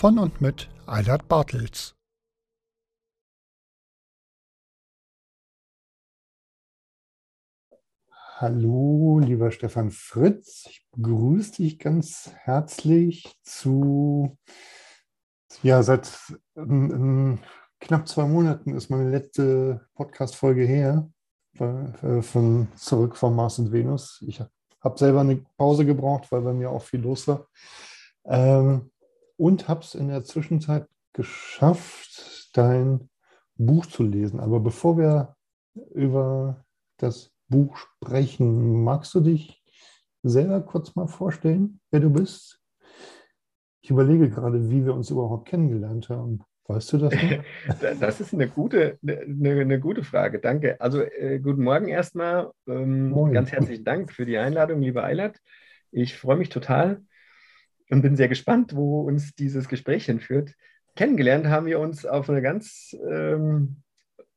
Von und mit Eilert Bartels. Hallo, lieber Stefan Fritz. Ich begrüße dich ganz herzlich zu, ja, seit ähm, ähm, knapp zwei Monaten ist meine letzte Podcast-Folge her äh, von Zurück von Mars und Venus. Ich habe selber eine Pause gebraucht, weil bei mir auch viel los war. Ähm, und habe es in der Zwischenzeit geschafft, dein Buch zu lesen. Aber bevor wir über das Buch sprechen, magst du dich selber kurz mal vorstellen, wer du bist? Ich überlege gerade, wie wir uns überhaupt kennengelernt haben. Weißt du das noch? Das ist eine gute, eine, eine gute Frage. Danke. Also äh, guten Morgen erstmal. Ähm. Ganz herzlichen Dank für die Einladung, lieber Eilert. Ich freue mich total und bin sehr gespannt, wo uns dieses Gespräch hinführt. Kennengelernt haben wir uns auf eine ganz ähm,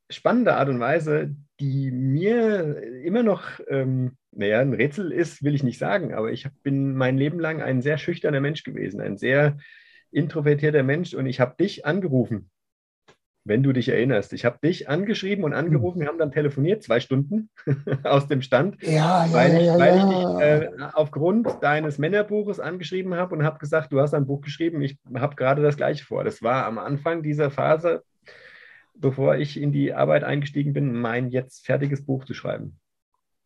spannende Art und Weise, die mir immer noch, ähm, naja, ein Rätsel ist, will ich nicht sagen, aber ich bin mein Leben lang ein sehr schüchterner Mensch gewesen, ein sehr introvertierter Mensch und ich habe dich angerufen, wenn du dich erinnerst. Ich habe dich angeschrieben und angerufen, wir haben dann telefoniert, zwei Stunden aus dem Stand, Ja, ja, weil, ja, weil ich dich äh, aufgrund deines Männerbuches angeschrieben habe und habe gesagt, du hast ein Buch geschrieben, ich habe gerade das gleiche vor. Das war am Anfang dieser Phase, bevor ich in die Arbeit eingestiegen bin, mein jetzt fertiges Buch zu schreiben.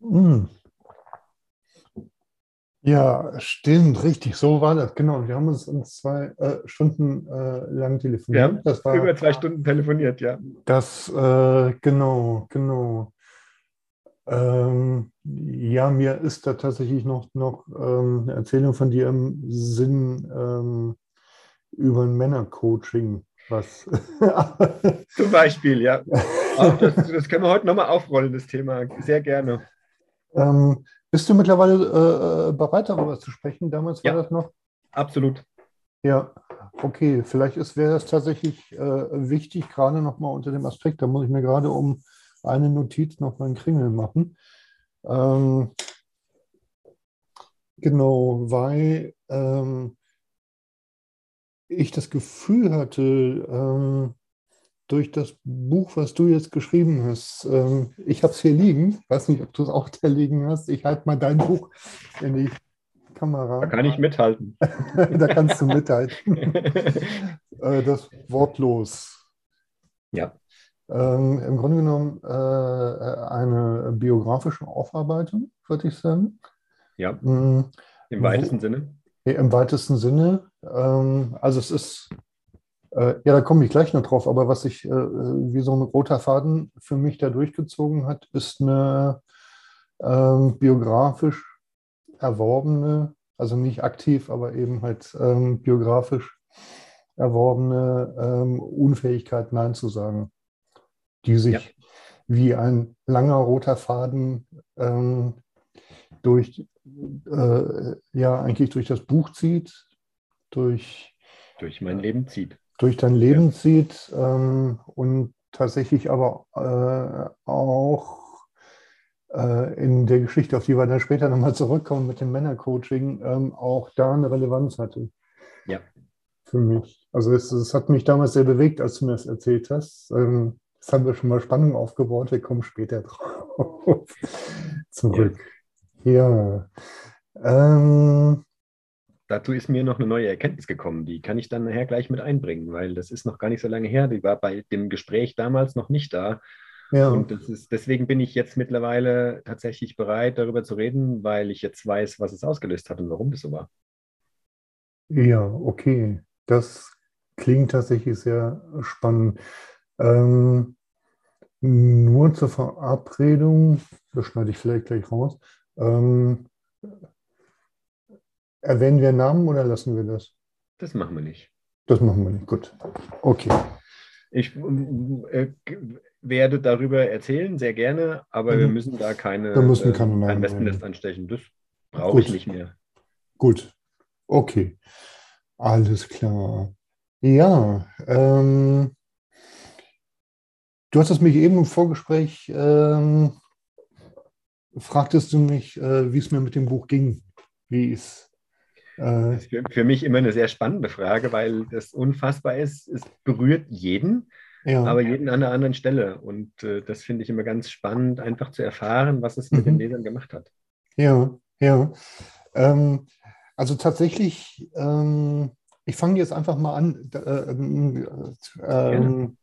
Hm. Ja, stimmt, richtig, so war das, genau. Wir haben uns, uns zwei äh, Stunden äh, lang telefoniert. Das war, Über zwei Stunden telefoniert, ja. Das, äh, genau, genau. Ähm, ja, mir ist da tatsächlich noch, noch ähm, eine Erzählung von dir im Sinn ähm, über ein Männercoaching, was. Zum Beispiel, ja. Das, das können wir heute nochmal aufrollen, das Thema. Sehr gerne. ähm, bist du mittlerweile äh, bereit, darüber zu sprechen? Damals war Ja. das noch. Absolut. Ja, okay, vielleicht ist, wäre das tatsächlich äh, wichtig, gerade nochmal unter dem Aspekt, da muss ich mir gerade um eine Notiz noch mal einen Kringel machen. Ähm, genau, weil ähm, ich das Gefühl hatte, ähm, durch das Buch, was du jetzt geschrieben hast, ähm, ich habe es hier liegen, weiß nicht, ob du es auch da liegen hast, ich halte mal dein Buch in die Kamera. Da kann ich mithalten. da kannst du mithalten. äh, das Wortlos. Ja. Ähm, Im Grunde genommen äh, eine biografische Aufarbeitung, würde ich sagen. Ja, Mm, im weitesten Sinne. Im weitesten Sinne. Also es ist, äh, ja, da komme ich gleich noch drauf, aber was sich äh, wie so ein roter Faden für mich da durchgezogen hat, ist eine ähm, biografisch erworbene, also nicht aktiv, aber eben halt ähm, biografisch erworbene ähm, Unfähigkeit, Nein zu sagen, die sich Ja. wie ein langer roter Faden ähm, durch, äh, ja, eigentlich durch das Buch zieht, durch, Durch mein Leben zieht. Durch dein Leben zieht ähm, und tatsächlich aber äh, auch äh, in der Geschichte, auf die wir dann später nochmal zurückkommen mit dem Männercoaching, ähm, auch da eine Relevanz hatte. Ja. Für mich. Also es, es hat mich damals sehr bewegt, als du mir das erzählt hast. Ähm, jetzt haben wir schon mal Spannung aufgebaut, wir kommen später drauf zurück. Ja. Ähm, dazu ist mir noch eine neue Erkenntnis gekommen. Die kann ich dann nachher gleich mit einbringen, weil das ist noch gar nicht so lange her. Die war bei dem Gespräch damals noch nicht da. Ja. Und ist, deswegen bin ich jetzt mittlerweile tatsächlich bereit, darüber zu reden, weil ich jetzt weiß, was es ausgelöst hat und warum das so war. Ja, okay. Das klingt tatsächlich sehr spannend. Ähm, nur zur Verabredung, das schneide ich vielleicht gleich raus. Ähm, erwähnen wir Namen oder lassen wir das? Das machen wir nicht. Das machen wir nicht, gut. Okay. Ich äh, werde darüber erzählen, sehr gerne, aber mhm. wir müssen da keine, wir müssen keine äh, kein Wespennest anstechen. Das brauche ich nicht mehr. Gut, okay. Alles klar. Ja, ähm, du hattest mich eben im Vorgespräch, ähm, fragtest du mich, äh, wie es mir mit dem Buch ging. Wie es äh, das ist für, für, mich immer eine sehr spannende Frage, weil das unfassbar ist. Es berührt jeden, ja. aber jeden an einer anderen Stelle. Und äh, das finde ich immer ganz spannend, einfach zu erfahren, was es mit mhm. den Lesern gemacht hat. Ja, ja. Ähm, also tatsächlich, ähm, ich fange jetzt einfach mal an. Äh, ähm,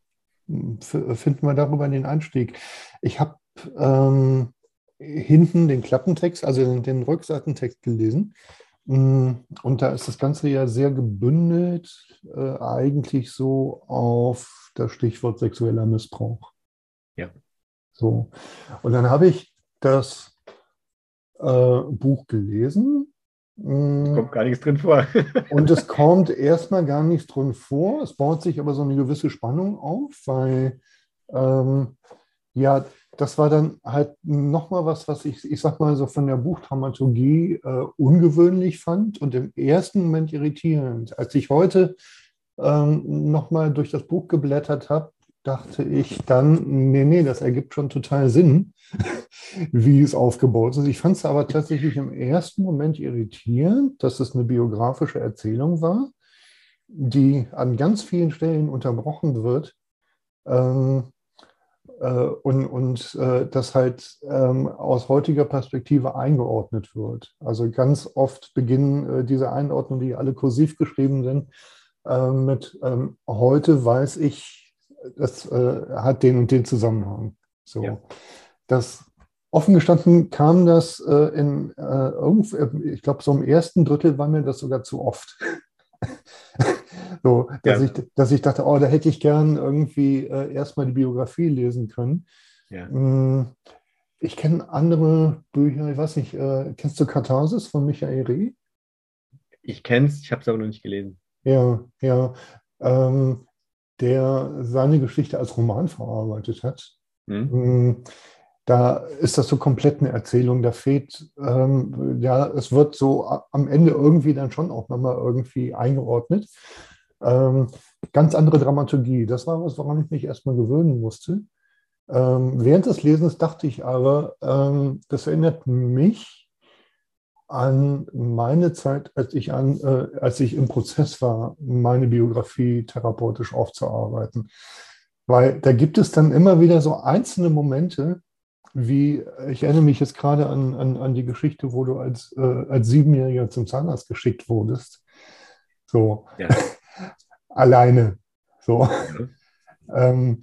finden wir darüber den Einstieg. Ich habe ähm, hinten den Klappentext, also den, den Rückseitentext gelesen. Mm, und da ist das Ganze ja sehr gebündelt, äh, eigentlich so auf das Stichwort sexueller Missbrauch. Ja. So. Und dann habe ich das äh, Buch gelesen. Mm. kommt gar nichts drin vor. und es kommt erstmal gar nichts drin vor. Es baut sich aber so eine gewisse Spannung auf, weil ähm, ja, das war dann halt nochmal was, was ich, ich sag mal so von der Buchdramaturgie äh, ungewöhnlich fand und im ersten Moment irritierend. Als ich heute ähm, nochmal durch das Buch geblättert habe, dachte ich dann, nee, nee, das ergibt schon total Sinn, wie es aufgebaut ist. Ich fand es aber tatsächlich im ersten Moment irritierend, dass es eine biografische Erzählung war, die an ganz vielen Stellen unterbrochen wird. Ähm, äh, und, und äh, das halt ähm, aus heutiger Perspektive eingeordnet wird. Also ganz oft beginnen äh, diese Einordnungen, die alle kursiv geschrieben sind, äh, mit ähm, heute weiß ich, das äh, hat den und den Zusammenhang. So. Ja. Das offen gestanden kam das äh, in ich glaube, so im ersten Drittel war mir das sogar zu oft. So, dass, ja. ich, dass ich dachte, oh, da hätte ich gern irgendwie äh, erstmal die Biografie lesen können. Ja. Mm, ich kenne andere Bücher, ich weiß nicht, äh, kennst du Katharsis von Michael Reh? Ich kenne es, ich habe es aber noch nicht gelesen. Ja, ja. Ähm, der seine Geschichte als Roman verarbeitet hat. Hm. Da ist das so komplett eine Erzählung. Da fehlt, ähm, ja, es wird so am Ende irgendwie dann schon auch nochmal irgendwie eingeordnet. Ähm, ganz andere Dramaturgie. Das war was, woran ich mich erstmal gewöhnen musste. Ähm, während des Lesens dachte ich aber, ähm, das erinnert mich an meine Zeit, als ich, an, äh, als ich im Prozess war, meine Biografie therapeutisch aufzuarbeiten. Weil da gibt es dann immer wieder so einzelne Momente, wie, ich erinnere mich jetzt gerade an, an, an die Geschichte, wo du als, äh, als Siebenjähriger zum Zahnarzt geschickt wurdest. So. Ja. alleine. So. Ähm,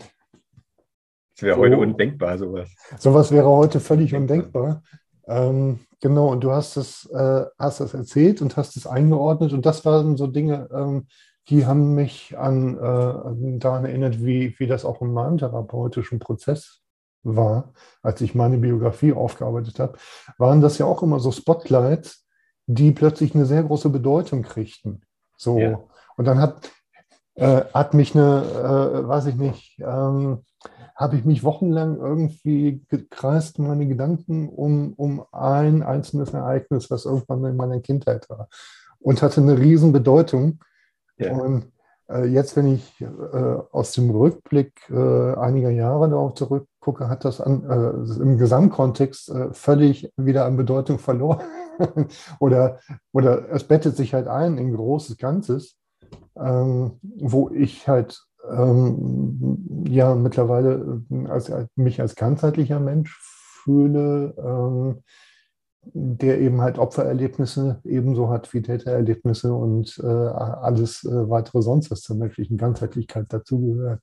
das wäre so, heute undenkbar, sowas. Sowas wäre heute völlig undenkbar. Ähm, genau, und du hast es, äh, hast das erzählt und hast es eingeordnet. Und das waren so Dinge, ähm, die haben mich an, äh, daran erinnert, wie, wie das auch in meinem therapeutischen Prozess war, als ich meine Biografie aufgearbeitet habe, waren das ja auch immer so Spotlights, die plötzlich eine sehr große Bedeutung kriegten. So. Ja. Und dann hat, äh, hat mich eine, äh, weiß ich nicht, ähm, habe ich mich wochenlang irgendwie gekreist, meine Gedanken um, um ein einzelnes Ereignis, was irgendwann in meiner Kindheit war. Und hatte eine riesen Bedeutung. Ja. Und äh, jetzt, wenn ich äh, aus dem Rückblick äh, einiger Jahre darauf zurückgucke, hat das an, äh, im Gesamtkontext völlig wieder an Bedeutung verloren. oder, oder es bettet sich halt ein in großes Ganzes ähm, wo ich halt ähm, ja mittlerweile äh, als, als, mich als ganzheitlicher Mensch fühle, ähm, der eben halt Opfererlebnisse ebenso hat wie Tätererlebnisse und äh, alles äh, weitere sonst, was zur menschlichen Ganzheitlichkeit dazugehört.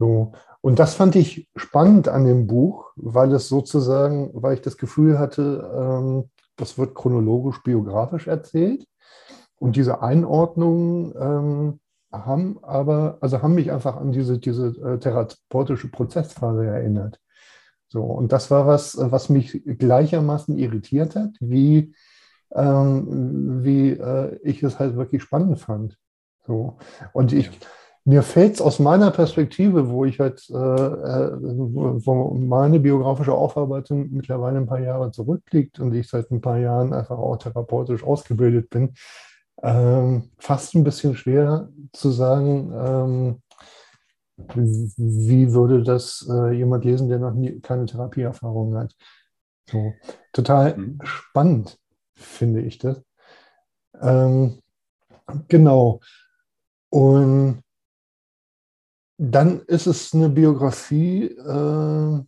So. Und das fand ich spannend an dem Buch, weil es sozusagen, weil ich das Gefühl hatte, ähm, das wird chronologisch, biografisch erzählt. Und diese Einordnungen ähm, haben aber, also haben mich einfach an diese, diese äh, therapeutische Prozessphase erinnert. So, und das war was, was mich gleichermaßen irritiert hat, wie, ähm, wie äh, ich es halt wirklich spannend fand. So. Und ich, mir fällt es aus meiner Perspektive, wo ich halt, äh, äh, wo meine biografische Aufarbeitung mittlerweile ein paar Jahre zurückliegt und ich seit ein paar Jahren einfach auch therapeutisch ausgebildet bin, ähm, fast ein bisschen schwer zu sagen, ähm, wie würde das äh, jemand lesen, der noch nie, keine Therapieerfahrung hat? So, total mhm. spannend, finde ich das. Ähm, genau. Und dann ist es eine Biografie, äh,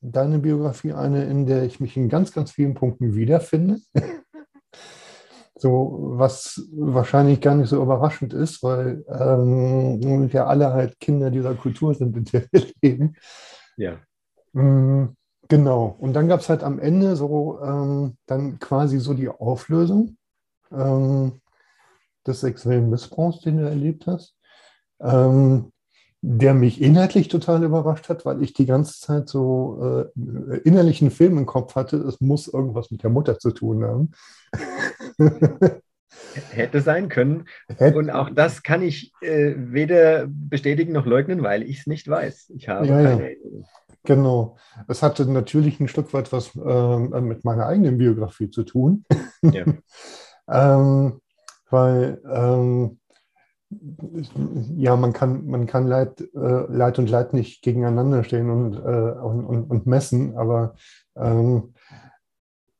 deine Biografie, eine, in der ich mich in ganz, ganz vielen Punkten wiederfinde. So, was wahrscheinlich gar nicht so überraschend ist, weil ähm, wir alle halt Kinder dieser Kultur sind, in der wir leben. Ja. Mhm, genau. Und dann gab es halt am Ende so ähm, dann quasi so die Auflösung ähm, des sexuellen Missbrauchs, den du erlebt hast. Ähm, der mich inhaltlich total überrascht hat, weil ich die ganze Zeit so äh, innerlichen Film im Kopf hatte, es muss irgendwas mit der Mutter zu tun haben. Hätte sein können. Hätte. Und auch das kann ich äh, weder bestätigen noch leugnen, weil ich es nicht weiß. Ich habe ja, keine ja. Genau. Es hatte natürlich ein Stück weit was äh, mit meiner eigenen Biografie zu tun. Ja. ähm, weil ähm, ja, man kann, man kann Leid, äh, Leid und Leid nicht gegeneinander stehen und, äh, und, und, und, messen, aber ähm,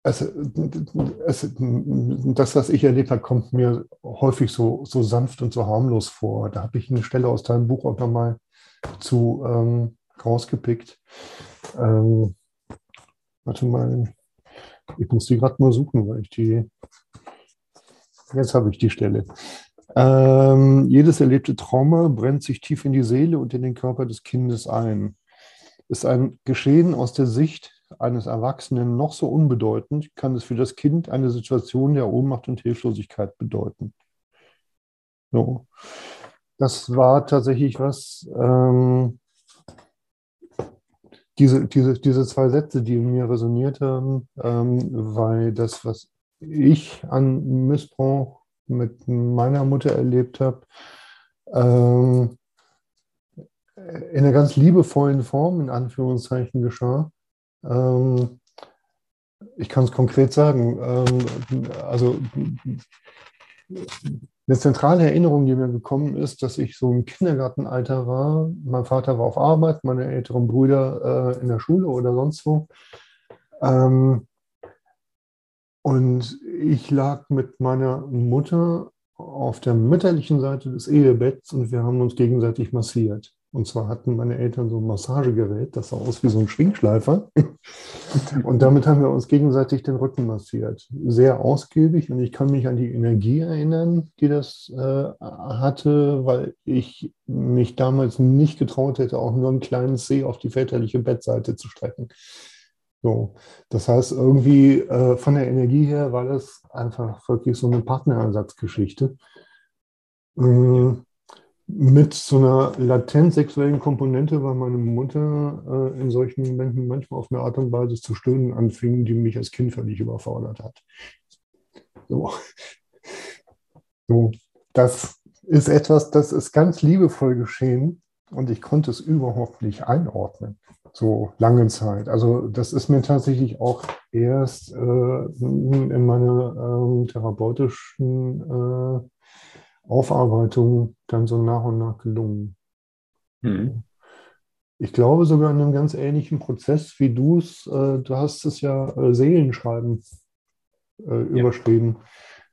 es, es, das, was ich erlebt habe, kommt mir häufig so, so sanft und so harmlos vor. Da habe ich eine Stelle aus deinem Buch auch nochmal zu ähm, rausgepickt. Ähm, warte mal, ich muss die gerade mal suchen, weil ich die. Jetzt habe ich die Stelle. Ähm, jedes erlebte Trauma brennt sich tief in die Seele und in den Körper des Kindes ein. Ist ein Geschehen aus der Sicht eines Erwachsenen noch so unbedeutend, kann es für das Kind eine Situation der Ohnmacht und Hilflosigkeit bedeuten. So. Das war tatsächlich was, ähm, diese, diese, diese zwei Sätze, die in mir resoniert haben, ähm, weil das, was ich an Missbrauch mit meiner Mutter erlebt habe, ähm, in einer ganz liebevollen Form, in Anführungszeichen, geschah. Ähm, ich kann es konkret sagen. Ähm, also eine zentrale Erinnerung, die mir gekommen ist, dass ich so im Kindergartenalter war. Mein Vater war auf Arbeit, meine älteren Brüder äh, in der Schule oder sonst wo. Ähm, und ich lag mit meiner Mutter auf der mütterlichen Seite des Ehebetts und wir haben uns gegenseitig massiert. Und zwar hatten meine Eltern so ein Massagegerät, das sah aus wie so ein Schwingschleifer. Und damit haben wir uns gegenseitig den Rücken massiert. Sehr ausgiebig und ich kann mich an die Energie erinnern, die das äh, hatte, weil ich mich damals nicht getraut hätte, auch nur einen kleinen Zeh auf die väterliche Bettseite zu strecken. So, das heißt, irgendwie äh, von der Energie her war das einfach wirklich so eine Partnerersatzgeschichte. Ähm, mit so einer latent sexuellen Komponente, weil meine Mutter äh, in solchen Momenten manchmal auf eine Art und Weise zu stöhnen anfing, die mich als Kind völlig überfordert hat. So. so, das ist etwas, das ist ganz liebevoll geschehen und ich konnte es überhaupt nicht einordnen so lange Zeit. Also das ist mir tatsächlich auch erst äh, in meiner äh, therapeutischen äh, Aufarbeitung dann so nach und nach gelungen. Mhm. Ich glaube sogar in einem ganz ähnlichen Prozess wie du es, äh, du hast es ja äh, Seelenschreiben äh, ja. überschrieben.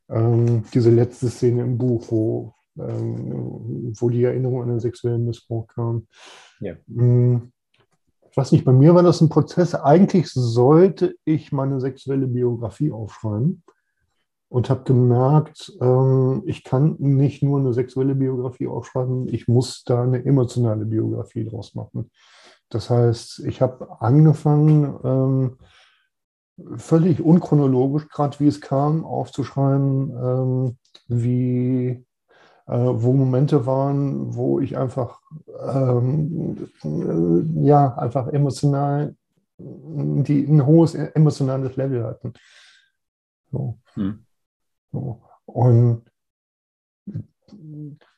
Ähm, diese letzte Szene im Buch, wo, ähm, wo die Erinnerung an den sexuellen Missbrauch kam. Ja. Mhm ich weiß nicht, bei mir war das ein Prozess. Eigentlich sollte ich meine sexuelle Biografie aufschreiben und habe gemerkt, ähm, ich kann nicht nur eine sexuelle Biografie aufschreiben, ich muss da eine emotionale Biografie draus machen. Das heißt, ich habe angefangen, ähm, völlig unchronologisch, gerade wie es kam, aufzuschreiben, ähm, wie äh, wo Momente waren, wo ich einfach, ähm, äh, ja, einfach emotional, die ein hohes emotionales Level hatten. So. Hm. so. Und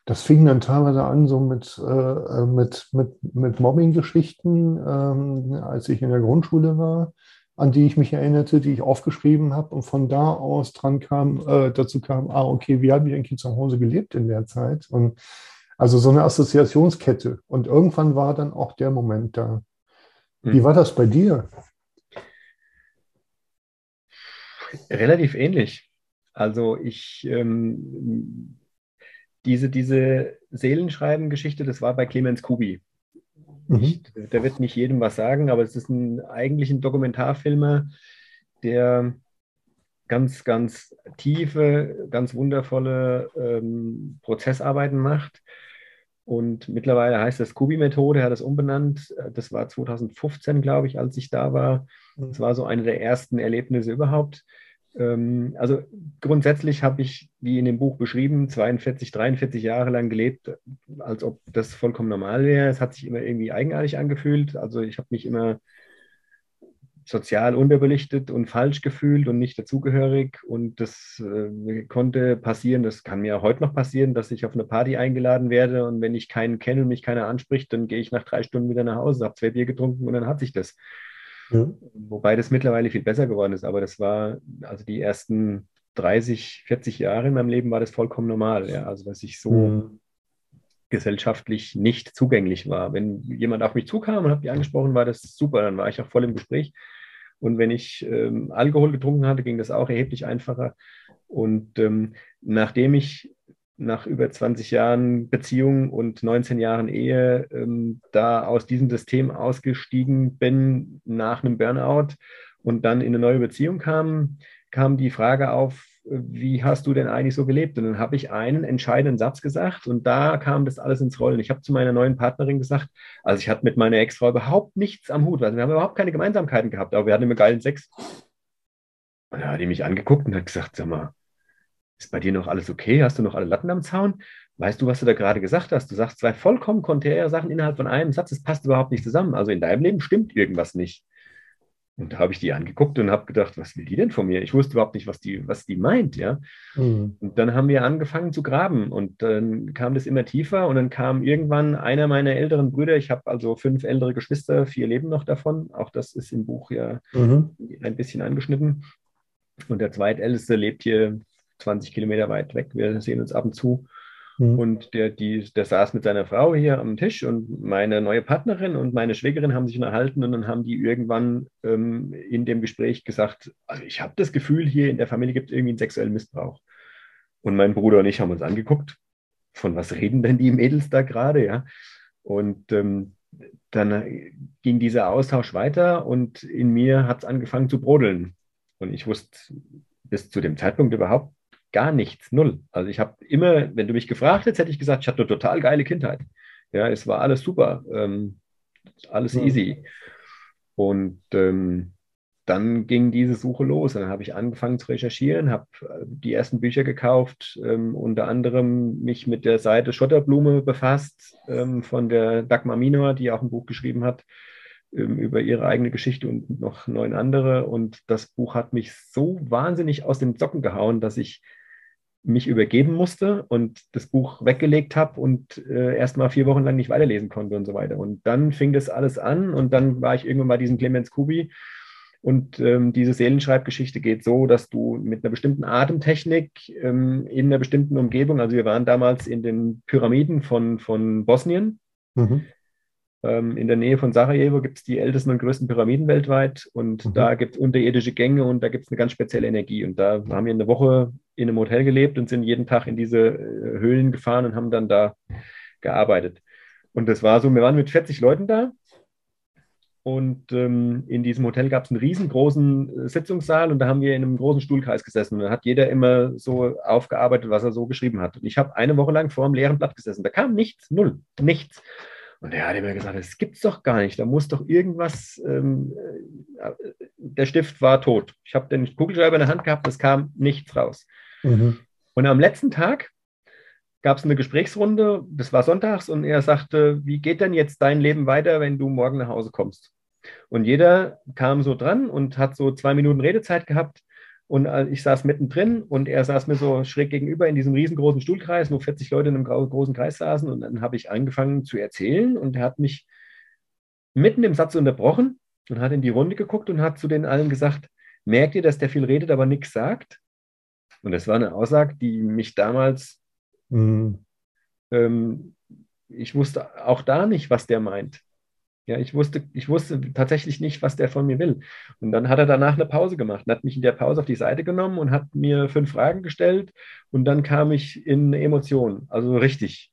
das fing dann teilweise an, so mit, äh, mit, mit, mit Mobbing-Geschichten, ähm, als ich in der Grundschule war an die ich mich erinnerte, die ich aufgeschrieben habe und von da aus dran kam, äh, dazu kam, ah, okay, wie habe ich eigentlich zu Hause gelebt in der Zeit? Und also so eine Assoziationskette. Und irgendwann war dann auch der Moment da. Wie hm. war das bei dir? Relativ ähnlich. Also ich, ähm, diese, diese Seelenschreiben-Geschichte, das war bei Clemens Kubi. Mhm. der wird nicht jedem was sagen, aber es ist ein, eigentlich ein Dokumentarfilmer, der ganz, ganz tiefe, ganz wundervolle ähm, Prozessarbeiten macht. Und mittlerweile heißt das Kubi-Methode, er hat das umbenannt. Das war 2015, glaube ich, als ich da war. Das war so eine der ersten Erlebnisse überhaupt. Ähm, also grundsätzlich habe ich, wie in dem Buch beschrieben, 42, 43 Jahre lang gelebt, als ob das vollkommen normal wäre. Es hat sich immer irgendwie eigenartig angefühlt. Also ich habe mich immer sozial unterbelichtet und falsch gefühlt und nicht dazugehörig. Und das äh, konnte passieren, das kann mir auch heute noch passieren, dass ich auf eine Party eingeladen werde und wenn ich keinen kenne und mich keiner anspricht, dann gehe ich nach drei Stunden wieder nach Hause, habe zwei Bier getrunken und dann hat sich das. Ja. Wobei das mittlerweile viel besser geworden ist, aber das war, also die ersten 30, 40 Jahre in meinem Leben war das vollkommen normal. Ja? Also, dass ich so mhm. gesellschaftlich nicht zugänglich war. Wenn jemand auf mich zukam und hat mich angesprochen, war das super, dann war ich auch voll im Gespräch. Und wenn ich ähm, Alkohol getrunken hatte, ging das auch erheblich einfacher. Und ähm, nachdem ich nach über 20 Jahren Beziehung und 19 Jahren Ehe ähm, da aus diesem System ausgestiegen bin nach einem Burnout und dann in eine neue Beziehung kam, kam die Frage auf, wie hast du denn eigentlich so gelebt? Und dann habe ich einen entscheidenden Satz gesagt und da kam das alles ins Rollen. Ich habe zu meiner neuen Partnerin gesagt, also ich hatte mit meiner Ex-Frau überhaupt nichts am Hut, also wir haben überhaupt keine Gemeinsamkeiten gehabt, aber wir hatten immer geilen Sex. Und da hat die mich angeguckt und hat gesagt, sag mal, ist bei dir noch alles okay? Hast du noch alle Latten am Zaun? Weißt du, was du da gerade gesagt hast? Du sagst zwei vollkommen konträre Sachen innerhalb von einem Satz. Es passt überhaupt nicht zusammen. Also in deinem Leben stimmt irgendwas nicht. Und da habe ich die angeguckt und habe gedacht, was will die denn von mir? Ich wusste überhaupt nicht, was die, was die meint, ja. Mhm. Und dann haben wir angefangen zu graben und dann kam das immer tiefer und dann kam irgendwann einer meiner älteren Brüder, ich habe also fünf ältere Geschwister, vier leben noch davon, auch das ist im Buch ja mhm. ein bisschen angeschnitten. Und der zweitälteste lebt hier 20 Kilometer weit weg. Wir sehen uns ab und zu. Mhm. Und der, die, der saß mit seiner Frau hier am Tisch und meine neue Partnerin und meine Schwägerin haben sich unterhalten und dann haben die irgendwann ähm, in dem Gespräch gesagt, also ich habe das Gefühl, hier in der Familie gibt es irgendwie einen sexuellen Missbrauch. Und mein Bruder und ich haben uns angeguckt, von was reden denn die Mädels da gerade, ja? Und ähm, dann ging dieser Austausch weiter und in mir hat es angefangen zu brodeln. Und ich wusste bis zu dem Zeitpunkt überhaupt gar nichts, null. Also ich habe immer, wenn du mich gefragt hättest, hätte ich gesagt, ich hatte eine total geile Kindheit. Ja, es war alles super, ähm, alles ja. easy. Und ähm, dann ging diese Suche los. Und dann habe ich angefangen zu recherchieren, habe äh, die ersten Bücher gekauft, ähm, unter anderem mich mit der Seite Schotterblume befasst ähm, von der Dagmar Minor, die auch ein Buch geschrieben hat ähm, über ihre eigene Geschichte und noch neun andere. Und das Buch hat mich so wahnsinnig aus den Socken gehauen, dass ich mich übergeben musste und das Buch weggelegt habe und äh, erst mal vier Wochen lang nicht weiterlesen konnte und so weiter. Und dann fing das alles an und dann war ich irgendwann bei diesem Clemens Kubi. Und ähm, diese Seelenschreibgeschichte geht so, dass du mit einer bestimmten Atemtechnik ähm, in einer bestimmten Umgebung, also wir waren damals in den Pyramiden von, von Bosnien, mhm. Ähm, in der Nähe von Sarajevo gibt es die ältesten und größten Pyramiden weltweit und mhm. da gibt es unterirdische Gänge und da gibt es eine ganz spezielle Energie. Und da haben wir eine Woche in einem Hotel gelebt und sind jeden Tag in diese äh, Höhlen gefahren und haben dann da gearbeitet. Und das war so, wir waren mit 40 Leuten da Und ähm, in diesem Hotel gab es einen riesengroßen äh, Sitzungssaal und da haben wir in einem großen Stuhlkreis gesessen. Und da hat jeder immer so aufgearbeitet, was er so geschrieben hat. Und ich habe eine Woche lang vor einem leeren Blatt gesessen. Da kam nichts, null, nichts. Und er hat immer gesagt, das gibt's doch gar nicht. Da muss doch irgendwas. Ähm, äh, der Stift war tot. Ich habe den Kugelschreiber in der Hand gehabt, es kam nichts raus. Mhm. Und am letzten Tag gab es eine Gesprächsrunde, das war sonntags, und er sagte, wie geht denn jetzt dein Leben weiter, wenn du morgen nach Hause kommst? Und jeder kam so dran und hat so zwei Minuten Redezeit gehabt. Und ich saß mittendrin und er saß mir so schräg gegenüber in diesem riesengroßen Stuhlkreis, wo 40 Leute in einem großen Kreis saßen. Und dann habe ich angefangen zu erzählen und er hat mich mitten im Satz unterbrochen und hat in die Runde geguckt und hat zu den allen gesagt, merkt ihr, dass der viel redet, aber nichts sagt? Und das war eine Aussage, die mich damals Mhm. Ähm, ich wusste auch da nicht, was der meint. Ja, ich wusste, ich wusste tatsächlich nicht, was der von mir will. Und dann hat er danach eine Pause gemacht und hat mich in der Pause auf die Seite genommen und hat mir fünf Fragen gestellt. Und dann kam ich in Emotionen, also richtig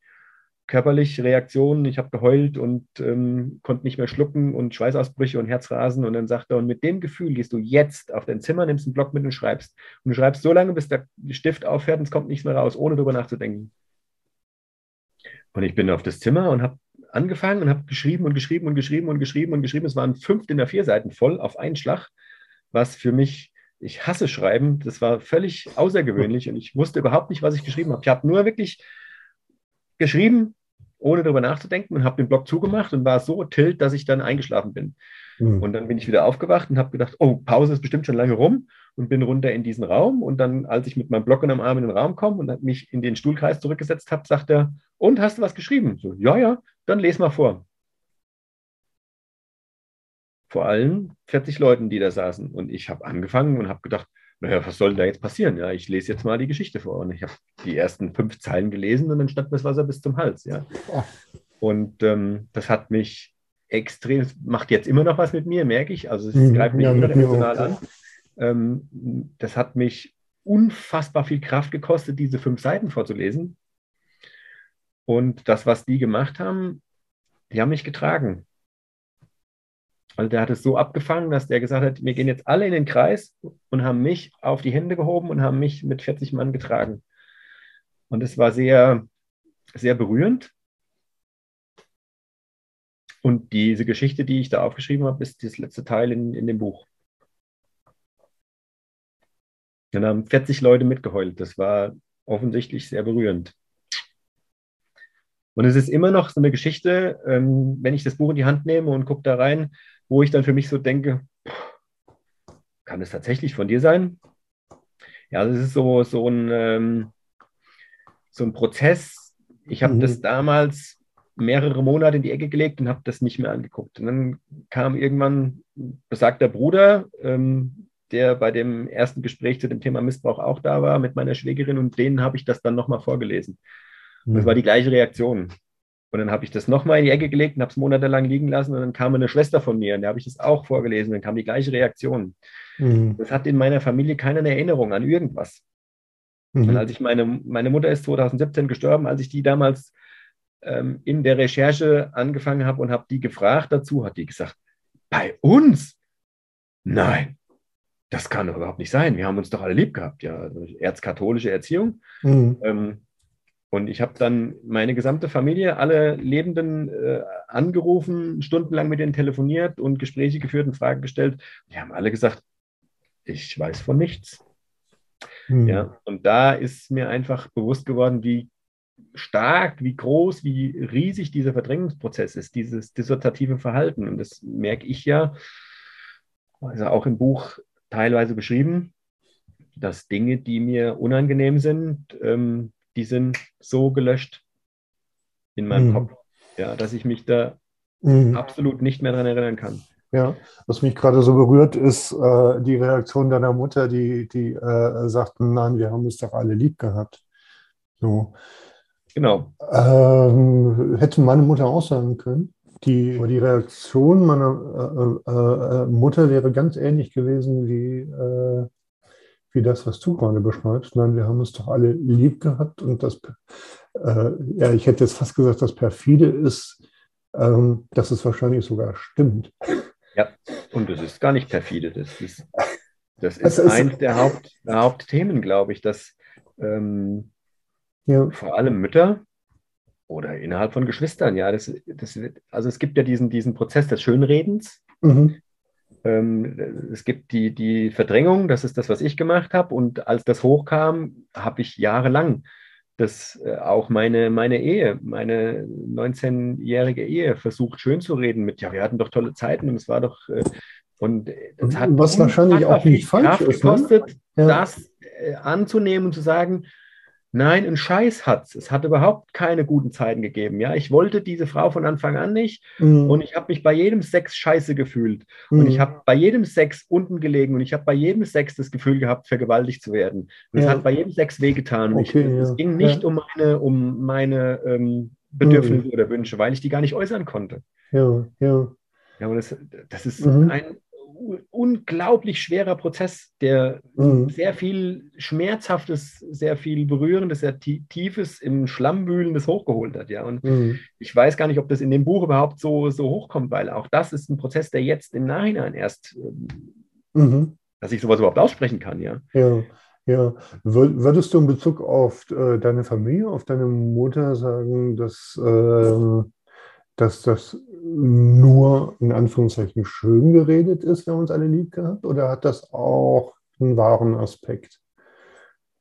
körperlich Reaktionen. Ich habe geheult und ähm, konnte nicht mehr schlucken und Schweißausbrüche und Herzrasen. Und dann sagt er, und mit dem Gefühl gehst du jetzt auf dein Zimmer, nimmst einen Block mit und schreibst. Und du schreibst so lange, bis der Stift aufhört und es kommt nichts mehr raus, ohne darüber nachzudenken. Und ich bin auf das Zimmer und habe angefangen und habe geschrieben und geschrieben und geschrieben und geschrieben und geschrieben. Es waren fünf in der vier Seiten voll auf einen Schlag, was für mich, ich hasse Schreiben, das war völlig außergewöhnlich und ich wusste überhaupt nicht, was ich geschrieben habe. Ich habe nur wirklich geschrieben, ohne darüber nachzudenken und habe den Blog zugemacht und war so tilt, dass ich dann eingeschlafen bin. Mhm. Und dann bin ich wieder aufgewacht und habe gedacht, oh, Pause ist bestimmt schon lange rum und bin runter in diesen Raum. Und dann, als ich mit meinem Blog in am Arm in den Raum komme und mich in den Stuhlkreis zurückgesetzt habe, sagt er, und hast du was geschrieben? So, ja, ja, dann les mal vor. Vor allen 40 Leuten, die da saßen. Und ich habe angefangen und habe gedacht, naja, was soll denn da jetzt passieren? Ja, ich lese jetzt mal die Geschichte vor. Und ich habe die ersten fünf Zeilen gelesen und dann stand mir das Wasser bis zum Hals. Ja. Und ähm, das hat mich extrem, macht jetzt immer noch was mit mir, merke ich. Also es mhm, greift mich ja, immer emotional an. Ähm, das hat mich unfassbar viel Kraft gekostet, diese fünf Seiten vorzulesen. Und das, was die gemacht haben, die haben mich getragen. Also der hat es so abgefangen, dass der gesagt hat, wir gehen jetzt alle in den Kreis und haben mich auf die Hände gehoben und haben mich mit 40 Mann getragen. Und es war sehr, sehr berührend. Und diese Geschichte, die ich da aufgeschrieben habe, ist das letzte Teil in, in dem Buch. Dann haben 40 Leute mitgeheult. Das war offensichtlich sehr berührend. Und es ist immer noch so eine Geschichte, ähm, wenn ich das Buch in die Hand nehme und gucke da rein, wo ich dann für mich so denke, kann es tatsächlich von dir sein? Ja, das ist so, so, ein, ähm, so ein Prozess. Ich habe mhm. das damals mehrere Monate in die Ecke gelegt und habe das nicht mehr angeguckt. Und dann kam irgendwann besagter Bruder, ähm, der bei dem ersten Gespräch zu dem Thema Missbrauch auch da war, mit meiner Schwägerin und denen habe ich das dann nochmal vorgelesen. Mhm. Das war die gleiche Reaktion. Und dann habe ich das nochmal in die Ecke gelegt und habe es monatelang liegen lassen. Und dann kam eine Schwester von mir und der habe ich das auch vorgelesen. Dann kam die gleiche Reaktion. Mhm. Das hat in meiner Familie keine Erinnerung an irgendwas. Mhm. Und als ich meine, meine Mutter ist 2017 gestorben, als ich die damals ähm, in der Recherche angefangen habe und habe die gefragt dazu, hat die gesagt, bei uns? Nein, das kann doch überhaupt nicht sein. Wir haben uns doch alle lieb gehabt. Ja, also erzkatholische Erziehung. Mhm. Ähm, und ich habe dann meine gesamte Familie, alle Lebenden äh, angerufen, stundenlang mit denen telefoniert und Gespräche geführt und Fragen gestellt. Die haben alle gesagt, ich weiß von nichts. Hm. Ja, und da ist mir einfach bewusst geworden, wie stark, wie groß, wie riesig dieser Verdrängungsprozess ist, dieses dissertative Verhalten. Und das merke ich ja, also auch im Buch teilweise beschrieben, dass Dinge, die mir unangenehm sind, ähm, die sind so gelöscht in meinem mhm. Kopf, ja, dass ich mich da mhm. absolut nicht mehr daran erinnern kann. Ja, was mich gerade so berührt, ist äh, die Reaktion deiner Mutter, die, die äh, sagte, nein, wir haben es doch alle lieb gehabt. So. Genau. Ähm, hätte meine Mutter auch sagen können. Die, die Reaktion meiner äh, äh, äh Mutter wäre ganz ähnlich gewesen wie äh, wie das, was du gerade beschreibst. Nein, wir haben uns doch alle lieb gehabt und das, äh, ja, ich hätte jetzt fast gesagt, das perfide ist, ähm, dass es wahrscheinlich sogar stimmt. Ja, und das ist gar nicht perfide. Das ist, das ist, Es ist- eins der, Haupt, der Hauptthemen, glaube ich, dass ähm, Ja. vor allem Mütter oder innerhalb von Geschwistern, ja, das, das wird, also es gibt ja diesen, diesen Prozess des Schönredens. Mhm. Ähm, es gibt die, die Verdrängung, das ist das, was ich gemacht habe. Und als das hochkam, habe ich jahrelang das äh, auch meine, meine Ehe, meine 19-jährige Ehe versucht schön zu reden mit, ja, wir hatten doch tolle Zeiten und es war doch, äh, und das hat Was wahrscheinlich auch nicht falsch Kraft ist, ne? gekostet, Ja. das äh, anzunehmen und zu sagen, nein, ein Scheiß hat's. Es hat überhaupt keine guten Zeiten gegeben. Ja, ich wollte diese Frau von Anfang an nicht Mhm. und ich habe mich bei jedem Sex scheiße gefühlt. Und ich habe bei jedem Sex unten gelegen und ich habe bei jedem Sex das Gefühl gehabt, vergewaltigt zu werden. Und es Ja. hat bei jedem Sex wehgetan. Okay, ich, es ja. ging nicht Ja. um meine, um meine ähm, Bedürfnisse oder Wünsche, weil ich die gar nicht äußern konnte. Ja, ja. Ja, und das, das ist Mhm. ein unglaublich schwerer Prozess, der Mhm. sehr viel Schmerzhaftes, sehr viel Berührendes, sehr tie- Tiefes im Schlammwühlendes hochgeholt hat. Ja, und Mhm. ich weiß gar nicht, ob das in dem Buch überhaupt so, so hochkommt, weil auch das ist ein Prozess, der jetzt im Nachhinein erst, ähm, Mhm. dass ich sowas überhaupt aussprechen kann, ja. Ja, ja. Wür- Würdest du in Bezug auf äh, deine Familie, auf deine Mutter sagen, dass, ähm, dass das nur in Anführungszeichen schön geredet ist, wir haben uns alle lieb gehabt, oder hat das auch einen wahren Aspekt?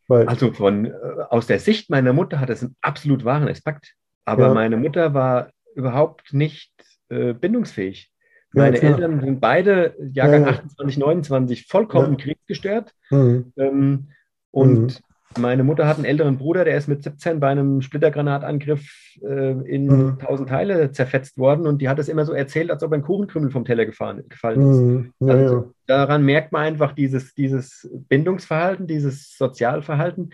Weil, Also von, äh, aus der Sicht meiner Mutter hat es einen absolut wahren Aspekt, aber Ja. meine Mutter war überhaupt nicht äh, bindungsfähig. Ja, Meine klar. Eltern sind beide Jahrgang Ja, ja. 28, 29 vollkommen Ja. kriegsgestört. Mhm. Ähm, und meine Mutter hat einen älteren Bruder, der ist mit 17 bei einem Splittergranatangriff äh, in Mhm. tausend Teile zerfetzt worden und die hat es immer so erzählt, als ob ein Kuchenkrümel vom Teller gefallen, gefallen ist. Mhm. Ja, Also ja. daran merkt man einfach dieses, dieses Bindungsverhalten, dieses Sozialverhalten,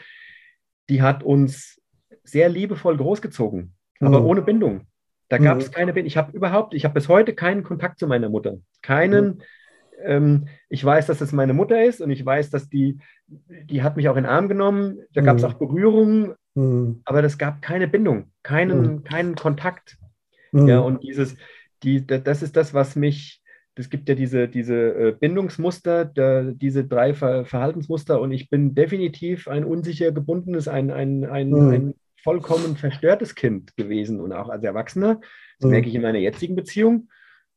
die hat uns sehr liebevoll großgezogen, aber Mhm. ohne Bindung. Da gab es Mhm. keine Bindung. Ich habe überhaupt, ich habe bis heute keinen Kontakt zu meiner Mutter. Keinen. Ähm, ich weiß, dass es meine Mutter ist und ich weiß, dass die, die hat mich auch in den Arm genommen. Da gab es Mhm. auch Berührungen, Mhm. aber es gab keine Bindung, keinen, Mhm. keinen Kontakt. Mhm. Ja, und dieses, die, da- das ist das, was mich, es gibt ja diese, diese äh, Bindungsmuster, der, diese drei Ver Verhaltensmuster und ich bin definitiv ein unsicher gebundenes, ein, ein, ein, Mhm. ein vollkommen verstörtes Kind gewesen und auch als Erwachsener. Das Mhm. merke ich in meiner jetzigen Beziehung.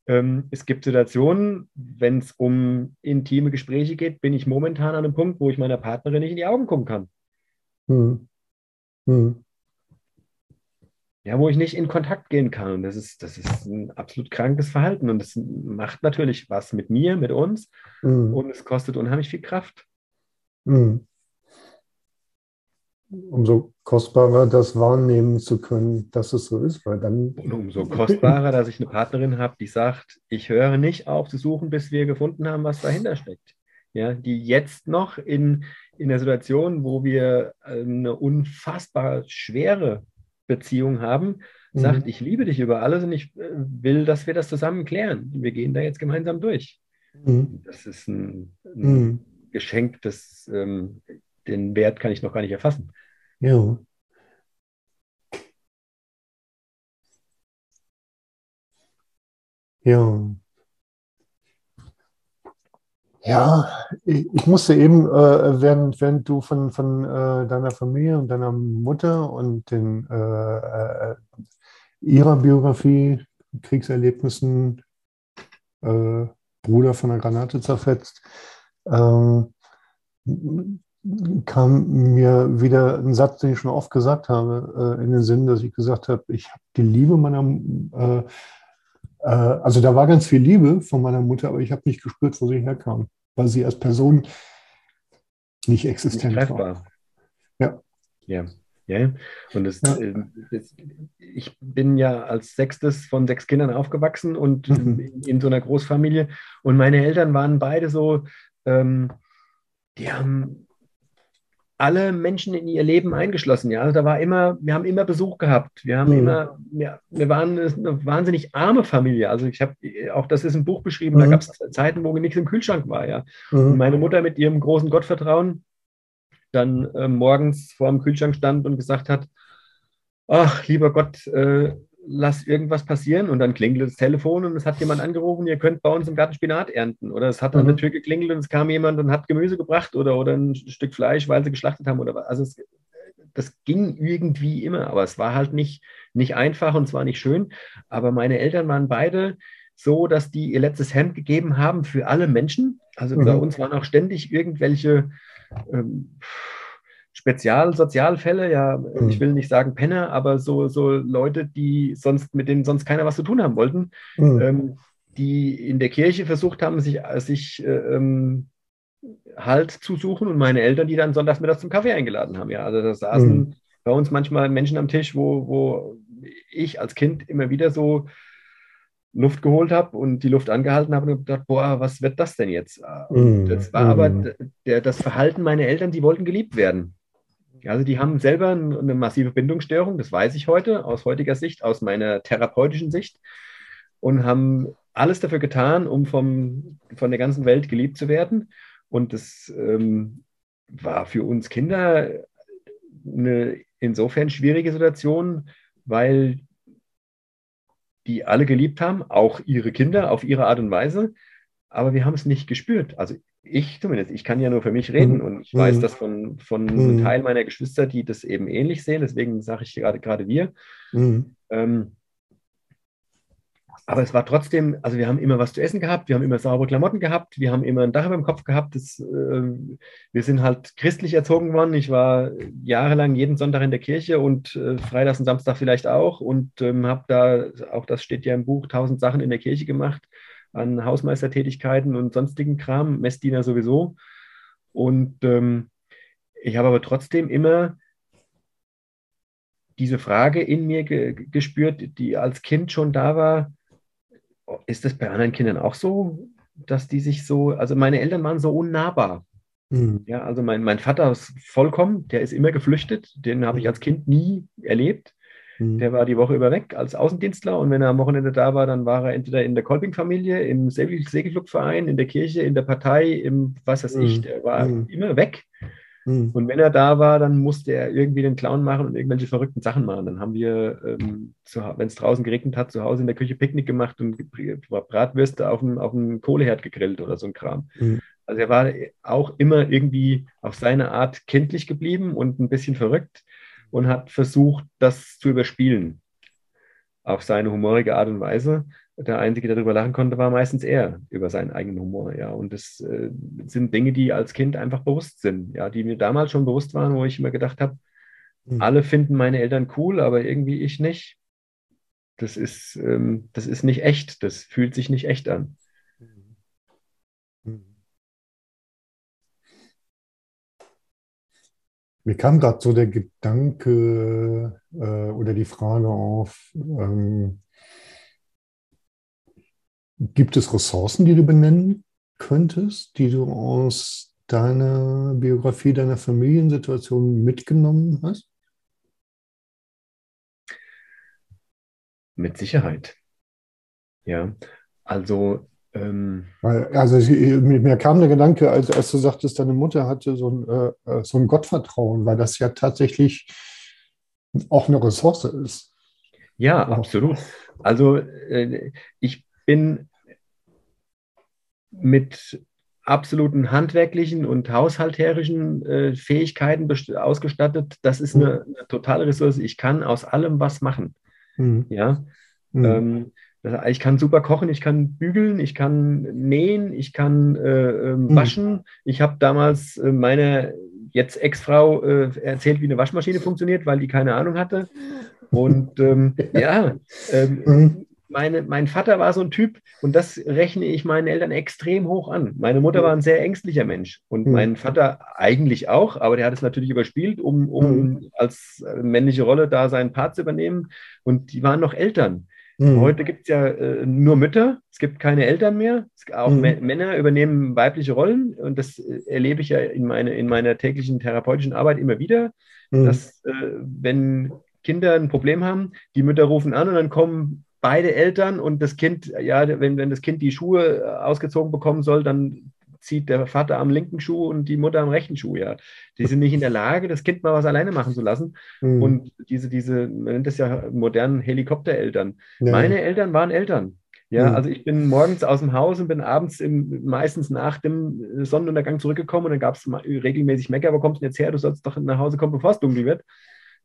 Ähm, es gibt Situationen, wenn es um intime Gespräche geht, bin ich momentan an einem Punkt, wo ich meiner Partnerin nicht in die Augen gucken kann. Mhm. Mhm. Ja, wo ich nicht in Kontakt gehen kann. Und das ist, das ist ein absolut krankes Verhalten. Und das macht natürlich was mit mir, mit uns. Mhm. Und es kostet unheimlich viel Kraft. Mhm. Umso kostbarer das wahrnehmen zu können, dass es so ist, weil dann. Und umso kostbarer, dass ich eine Partnerin habe, die sagt, ich höre nicht auf zu suchen, bis wir gefunden haben, was dahinter steckt. Ja, die jetzt noch in, in der Situation, wo wir äh, eine unfassbar schwere Beziehung haben, sagt, Mhm. ich liebe dich über alles und ich äh, will, dass wir das zusammen klären. Wir gehen da jetzt gemeinsam durch. Mhm. Das ist ein, ein Mhm. Geschenk, das, ähm, den Wert kann ich noch gar nicht erfassen. Ja. Ja. Ja, ich, musste eben, äh, während, während du von, von äh, deiner Familie und deiner Mutter und den, äh, äh, ihrer Biografie, Kriegserlebnissen, äh, Bruder von einer Granate zerfetzt, ähm, kam mir wieder ein Satz, den ich schon oft gesagt habe, äh, in den Sinn, dass ich gesagt habe, ich habe die Liebe meiner, äh, äh, also da war ganz viel Liebe von meiner Mutter, aber ich habe nicht gespürt, wo sie herkam, weil sie als Person nicht Nicht existent war. greifbar. Ja. Ja. Ja. Und das, Ja. das, ich bin ja als sechstes von sechs Kindern aufgewachsen und Mhm. in, in so einer Großfamilie. Und meine Eltern waren beide so, ähm, die haben alle Menschen in ihr Leben eingeschlossen. Ja, also da war immer, wir haben immer Besuch gehabt. Wir haben Mhm. immer, ja, wir waren eine wahnsinnig arme Familie. Also ich habe, auch das ist im Buch beschrieben, da Mhm. gab es Zeiten, wo nichts im Kühlschrank war. Ja, und Mhm. meine Mutter mit ihrem großen Gottvertrauen dann äh, morgens vor dem Kühlschrank stand und gesagt hat, ach, lieber Gott, äh, lass irgendwas passieren und dann klingelt das Telefon und es hat jemand angerufen, ihr könnt bei uns im Garten Spinat ernten. Oder es hat an Mhm. der Tür geklingelt und es kam jemand und hat Gemüse gebracht oder, oder ein Stück Fleisch, weil sie geschlachtet haben. Oder was. Also es, das ging irgendwie immer, aber es war halt nicht, nicht einfach und es war nicht schön. Aber meine Eltern waren beide so, dass die ihr letztes Hemd gegeben haben für alle Menschen. Also bei Mhm. uns waren auch ständig irgendwelche ähm, Spezialsozialfälle, ja, Mhm. ich will nicht sagen Penner, aber so, so Leute, die sonst, mit denen sonst keiner was zu tun haben wollten, Mhm. ähm, die in der Kirche versucht haben, sich, sich äh, ähm, Halt zu suchen und meine Eltern, die dann sonntags mittags zum Kaffee eingeladen haben. Ja, also da saßen Mhm. bei uns manchmal Menschen am Tisch, wo, wo ich als Kind immer wieder so Luft geholt habe und die Luft angehalten habe und gedacht, boah, was wird das denn jetzt? Mhm. das war aber Mhm. der, das Verhalten meiner Eltern, die wollten geliebt werden. Also die haben selber ein- eine massive Bindungsstörung, das weiß ich heute, aus heutiger Sicht, aus meiner therapeutischen Sicht und haben alles dafür getan, um vom, von der ganzen Welt geliebt zu werden. Und das ähm, war für uns Kinder eine insofern schwierige Situation, weil die alle geliebt haben, auch ihre Kinder auf ihre Art und Weise, aber wir haben es nicht gespürt. Also ich zumindest, ich kann ja nur für mich reden Mhm. und ich weiß Mhm. das von, von Mhm. einem Teil meiner Geschwister, die das eben ähnlich sehen, deswegen sage ich gerade gerade wir. Mhm. Ähm, aber es war trotzdem, also wir haben immer was zu essen gehabt, wir haben immer saubere Klamotten gehabt, wir haben immer ein Dach über dem Kopf gehabt. Das, äh, wir sind halt christlich erzogen worden. Ich war jahrelang jeden Sonntag in der Kirche und äh, freitags und Samstag vielleicht auch und ähm, habe da, auch das steht ja im Buch, tausend Sachen in der Kirche gemacht, an Hausmeistertätigkeiten und sonstigen Kram, Messdiener sowieso. Und ähm, ich habe aber trotzdem immer diese Frage in mir ge gespürt, die als Kind schon da war, ist das bei anderen Kindern auch so, dass die sich so, also meine Eltern waren so unnahbar. Mhm. Ja, also mein, mein Vater ist vollkommen, der ist immer geflüchtet, den habe ich als Kind nie erlebt. Mhm. Der war die Woche über weg als Außendienstler und wenn er am Wochenende da war, dann war er entweder in der Kolping-Familie, im Segel Segelflugverein, in der Kirche, in der Partei, im was weiß ich, Mhm. der war Mhm. immer weg. Mhm. Und wenn er da war, dann musste er irgendwie den Clown machen und irgendwelche verrückten Sachen machen. Dann haben wir, ähm, wenn es draußen geregnet hat, zu Hause in der Küche Picknick gemacht und Bratwürste auf dem, auf dem Kohleherd gegrillt oder so ein Kram. Mhm. Also er war auch immer irgendwie auf seine Art kindlich geblieben und ein bisschen verrückt und hat versucht, das zu überspielen. Auf seine humorige Art und Weise. Der Einzige, der darüber lachen konnte, war meistens er, über seinen eigenen Humor. Ja. Und das äh, sind Dinge, die als Kind einfach bewusst sind, ja, die mir damals schon bewusst waren, wo ich immer gedacht habe, Mhm. alle finden meine Eltern cool, aber irgendwie ich nicht. Das ist, ähm, das ist nicht echt, das fühlt sich nicht echt an. Mir kam gerade so der Gedanke äh, oder die Frage auf, ähm, gibt es Ressourcen, die du benennen könntest, die du aus deiner Biografie, deiner Familiensituation mitgenommen hast? Mit Sicherheit. Ja, also ähm, also ich, mir, kam der Gedanke, als, als du sagtest, deine Mutter hatte so ein, äh, so ein Gottvertrauen, weil das ja tatsächlich auch eine Ressource ist. ja, Wow. absolut. Also äh, ich bin mit absoluten handwerklichen und haushalterischen äh, Fähigkeiten ausgestattet. Das ist eine, eine totale Ressource. Ich kann aus allem was machen. Mhm. Ja, Mhm. Ähm, ich kann super kochen, ich kann bügeln, ich kann nähen, ich kann äh, ähm, Mhm. waschen. Ich habe damals äh, meiner jetzt Ex-Frau äh, erzählt, wie eine Waschmaschine funktioniert, weil die keine Ahnung hatte. Und ähm, ja, ähm, Mhm. meine, mein Vater war so ein Typ und das rechne ich meinen Eltern extrem hoch an. Meine Mutter war ein sehr ängstlicher Mensch und Mhm. mein Vater eigentlich auch, aber der hat es natürlich überspielt, um, um als äh, männliche Rolle da seinen Part zu übernehmen. Und die waren noch Eltern. Mhm. Heute gibt es ja äh, nur Mütter, es gibt keine Eltern mehr. Es, auch Mhm. Mä- Männer übernehmen weibliche Rollen und das äh, erlebe ich ja in, meine, in meiner täglichen therapeutischen Arbeit immer wieder, Mhm. dass äh, wenn Kinder ein Problem haben, die Mütter rufen an und dann kommen beide Eltern und das Kind, ja, wenn, wenn das Kind die Schuhe äh, ausgezogen bekommen soll, dann zieht der Vater am linken Schuh und die Mutter am rechten Schuh, ja. Die sind nicht in der Lage, das Kind mal was alleine machen zu lassen. Mhm. Und diese, diese, man nennt das ja modernen Helikoptereltern. Ja. Meine Eltern waren Eltern. Ja, Mhm. also ich bin morgens aus dem Haus und bin abends im, meistens nach dem Sonnenuntergang zurückgekommen und dann gab es regelmäßig Mecker, wo kommst du denn jetzt her? Du sollst doch nach Hause kommen, bevor es dunkel wird.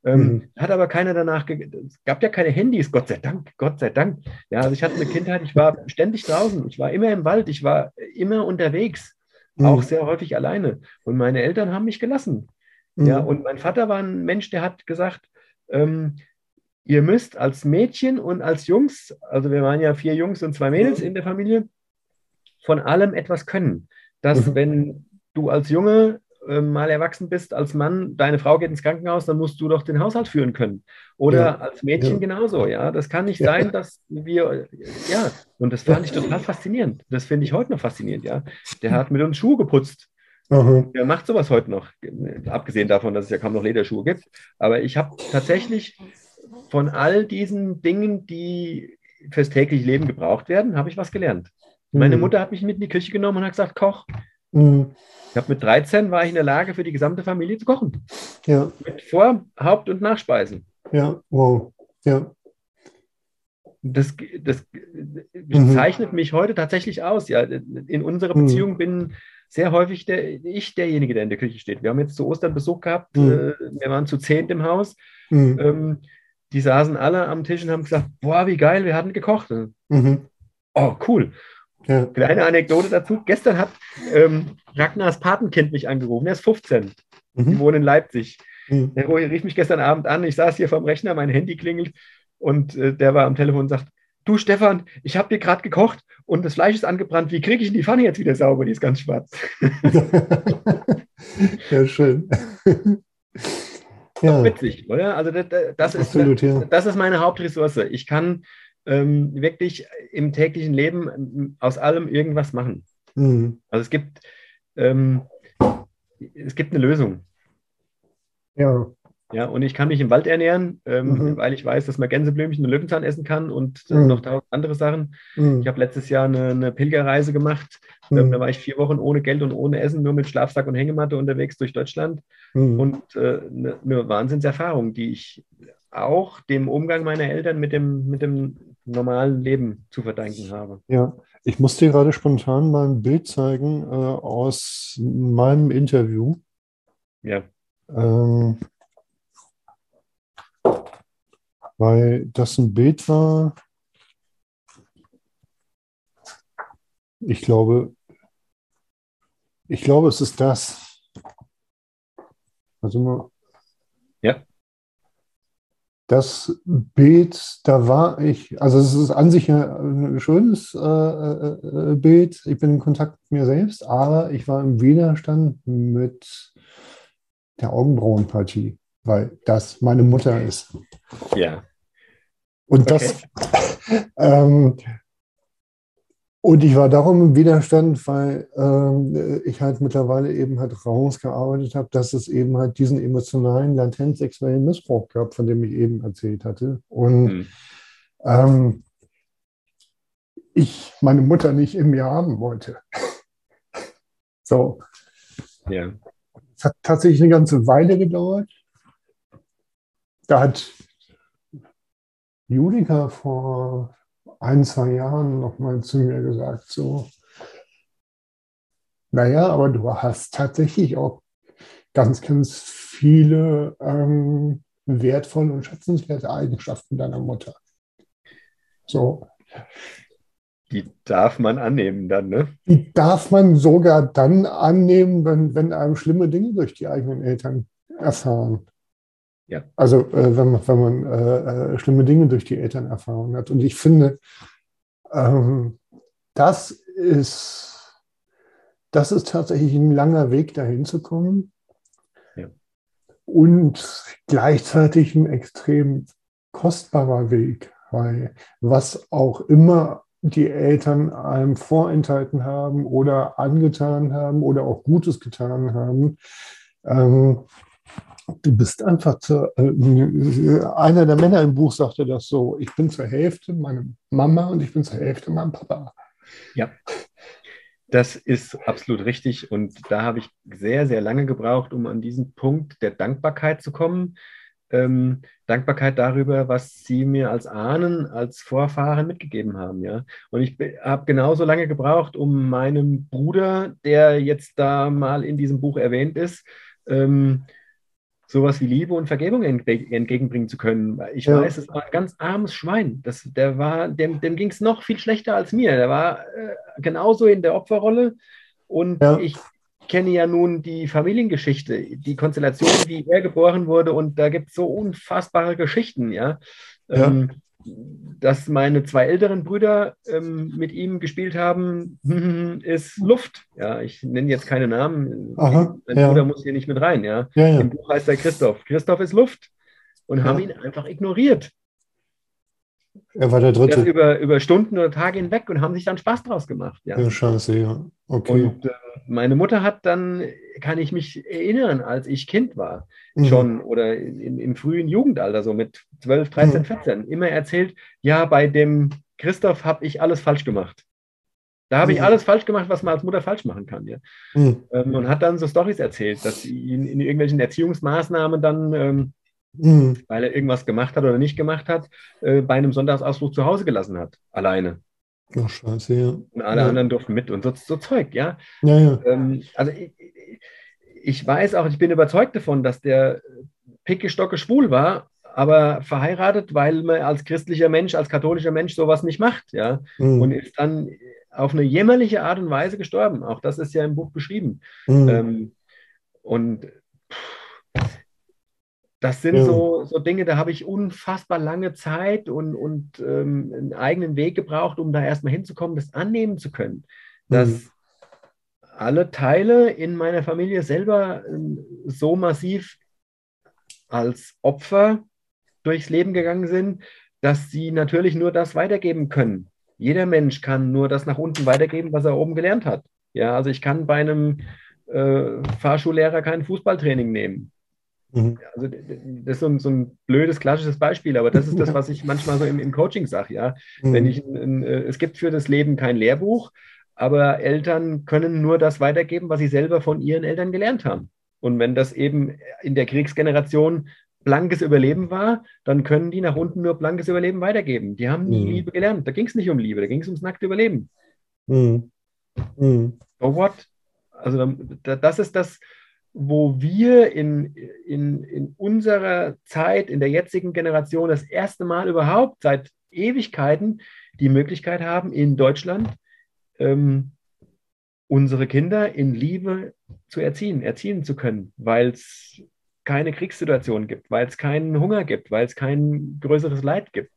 Ähm, Mhm. Hat aber keiner danach, es gab ja keine Handys, Gott sei Dank, Gott sei Dank. Ja, also ich hatte eine Kindheit, ich war ständig draußen, ich war immer im Wald, ich war immer unterwegs, Mhm. auch sehr häufig alleine. Und meine Eltern haben mich gelassen. Mhm. Ja, und mein Vater war ein Mensch, der hat gesagt, ähm, ihr müsst als Mädchen und als Jungs, also wir waren ja vier Jungs und zwei Mädels in der Familie, von allem etwas können. Dass Mhm. wenn du als Junge ähm, mal erwachsen bist, als Mann, deine Frau geht ins Krankenhaus, dann musst du doch den Haushalt führen können. Oder Ja. als Mädchen Ja. genauso, ja. Das kann nicht Ja. sein, dass wir, ja, und das fand ich total faszinierend. Das finde ich heute noch faszinierend, ja. Der hat mit uns Schuhe geputzt. Aha. Wer macht sowas heute noch? Abgesehen davon, dass es ja kaum noch Lederschuhe gibt. Aber ich habe tatsächlich von all diesen Dingen, die fürs tägliche Leben gebraucht werden, habe ich was gelernt. Meine Mhm. Mutter hat mich mit in die Küche genommen und hat gesagt, koch. Mhm. Ich habe mit 13 war ich in der Lage, für die gesamte Familie zu kochen. Ja, Mit Vor-, Haupt- und Nachspeisen. ja, wow. Ja. Das, das Mhm. zeichnet mich heute tatsächlich aus. Ja, in unserer Mhm. Beziehung bin sehr häufig der, ich derjenige, der in der Küche steht. Wir haben jetzt zu Ostern Besuch gehabt. Mhm. äh, Wir waren zu zehnt im Haus. Mhm. Ähm, die saßen alle am Tisch und haben gesagt: Boah, wie geil, wir hatten gekocht. Mhm. Oh, cool. Ja. Kleine Anekdote dazu. Gestern hat ähm, Ragnars Patenkind mich angerufen. Er ist 15. Die Mhm. wohnen in Leipzig. Mhm. Der rief mich gestern Abend an. Ich saß hier vorm Rechner, mein Handy klingelt und äh, der war am Telefon und sagt: Du, Stefan, ich habe dir gerade gekocht und das Fleisch ist angebrannt. Wie kriege ich denn die Pfanne jetzt wieder sauber? Die ist ganz schwarz. ja, schön. ja, Witzig, oder? Also, das, das, ist, absolut, ja. das ist meine Hauptressource. Ich kann ähm, wirklich im täglichen Leben ähm, aus allem irgendwas machen. Mhm. Also, es gibt, ähm, es gibt eine Lösung. Ja, Ja, und ich kann mich im Wald ernähren, ähm, Mhm. weil ich weiß, dass man Gänseblümchen und Löwenzahn essen kann und äh, Mhm. noch tausend andere Sachen. Mhm. Ich habe letztes Jahr eine, eine Pilgerreise gemacht. Ähm, da Mhm. war ich vier Wochen ohne Geld und ohne Essen, nur mit Schlafsack und Hängematte unterwegs durch Deutschland. Mhm. Und äh, eine, eine Wahnsinnserfahrung, die ich auch dem Umgang meiner Eltern mit dem, mit dem normalen Leben zu verdanken habe. Ja, ich muss dir gerade spontan mal ein Bild zeigen äh, aus meinem Interview. Ja, Ähm, weil das ein Bild war, ich glaube, ich glaube, es ist das. Also mal. Das Bild, da war ich, also es ist an sich ein schönes äh, äh, äh, Bild. Ich bin in Kontakt mit mir selbst, aber ich war im Widerstand mit der Augenbrauenpartie, weil das meine Mutter ist. ja, Und das, ähm, und ich war darum im Widerstand, weil ähm, ich halt mittlerweile eben halt rausgearbeitet habe, dass es eben halt diesen emotionalen, latent sexuellen Missbrauch gab, von dem ich eben erzählt hatte. Und Hm. ähm, ich meine Mutter nicht in mir haben wollte. So, ja, es hat tatsächlich eine ganze Weile gedauert. Da hat Julika vor ein, zwei Jahren noch mal zu mir gesagt, so, naja, aber du hast tatsächlich auch ganz, ganz viele ähm, wertvolle und schätzenswerte Eigenschaften deiner Mutter. So, die darf man annehmen dann, ne? die darf man sogar dann annehmen, wenn, wenn einem schlimme Dinge durch die eigenen Eltern erfahren. Ja. Also äh, wenn man, wenn man äh, äh, schlimme Dinge durch die Eltern erfahren hat. Und ich finde, ähm, das ist, das ist tatsächlich ein langer Weg, dahin zu kommen. Ja. Und gleichzeitig ein extrem kostbarer Weg, weil was auch immer die Eltern einem vorenthalten haben oder angetan haben oder auch Gutes getan haben, ähm, du bist einfach zu, äh, einer der Männer im Buch sagte das so, ich bin zur Hälfte meine Mama und ich bin zur Hälfte mein Papa. Das ist absolut richtig. Und da habe ich sehr, sehr lange gebraucht, um an diesen Punkt der Dankbarkeit zu kommen. Ähm, Dankbarkeit darüber, was sie mir als Ahnen, als Vorfahren mitgegeben haben. Ja? Und ich habe genauso lange gebraucht, um meinem Bruder, der jetzt da mal in diesem Buch erwähnt ist, ähm, sowas wie Liebe und Vergebung entgegenbringen zu können. Ich ja. weiß, es war ein ganz armes Schwein. Das, der war, dem, dem ging es noch viel schlechter als mir. Der war äh, genauso in der Opferrolle. Und ja. ich kenne ja nun die Familiengeschichte, die Konstellation, wie er geboren wurde. Und da gibt es so unfassbare Geschichten, ja. ja. Ähm, dass meine zwei älteren Brüder ähm, mit ihm gespielt haben, ist Luft. Ja, ich nenne jetzt keine Namen. Aha, mein ja. Bruder muss hier nicht mit rein. Ja. ja, ja. Im Buch heißt er Christoph. Christoph ist Luft. Und haben ihn einfach ignoriert. Er war der Dritte. Über, über Stunden oder Tage hinweg und haben sich dann Spaß draus gemacht. Ja, ja scheiße, ja. Okay. Und äh, meine Mutter hat dann, kann ich mich erinnern, als ich Kind war, mhm. schon oder in, im frühen Jugendalter, so mit 12, 13, mhm. 14, immer erzählt, ja, bei dem Christoph habe ich alles falsch gemacht. Da habe ich mhm. alles falsch gemacht, was man als Mutter falsch machen kann. Ja. Mhm. Ähm, und hat dann so Stories erzählt, dass sie ihn in irgendwelchen Erziehungsmaßnahmen dann ähm, mhm. weil er irgendwas gemacht hat oder nicht gemacht hat, äh, bei einem Sonntagsausflug zu Hause gelassen hat, alleine. Ach, scheiße, ja. Und alle ja. anderen durften mit und so, so Zeug, ja. ja, ja. Ähm, also ich, ich weiß auch, ich bin überzeugt davon, dass der Pickestocke schwul war, aber verheiratet, weil man als christlicher Mensch, als katholischer Mensch sowas nicht macht, ja. Mhm. Und ist dann auf eine jämmerliche Art und Weise gestorben. Auch das ist ja im Buch beschrieben. Mhm. Ähm, und das sind ja. so, so Dinge, da habe ich unfassbar lange Zeit und, und ähm, einen eigenen Weg gebraucht, um da erstmal hinzukommen, das annehmen zu können. Dass mhm. alle Teile in meiner Familie selber ähm, so massiv als Opfer durchs Leben gegangen sind, dass sie natürlich nur das weitergeben können. Jeder Mensch kann nur das nach unten weitergeben, was er oben gelernt hat. Ja, also ich kann bei einem äh, Fahrschullehrer kein Fußballtraining nehmen. Mhm. Also das ist so ein, so ein, blödes, klassisches Beispiel, aber das ist das, was ich manchmal so im, im Coaching sage. Ja? Mhm. Wenn ich, ein, äh, es gibt für das Leben kein Lehrbuch, aber Eltern können nur das weitergeben, was sie selber von ihren Eltern gelernt haben. Und wenn das eben in der Kriegsgeneration blankes Überleben war, dann können die nach unten nur blankes Überleben weitergeben. Die haben nie mhm. Liebe gelernt. Da ging es nicht um Liebe, da ging es ums nackte Überleben. Mhm. Mhm. So what? Also das ist das, wo wir in, in, in unserer Zeit, in der jetzigen Generation, das erste Mal überhaupt seit Ewigkeiten die Möglichkeit haben, in Deutschland ähm, unsere Kinder in Liebe zu erziehen, erziehen zu können, weil es keine Kriegssituation gibt, weil es keinen Hunger gibt, weil es kein größeres Leid gibt.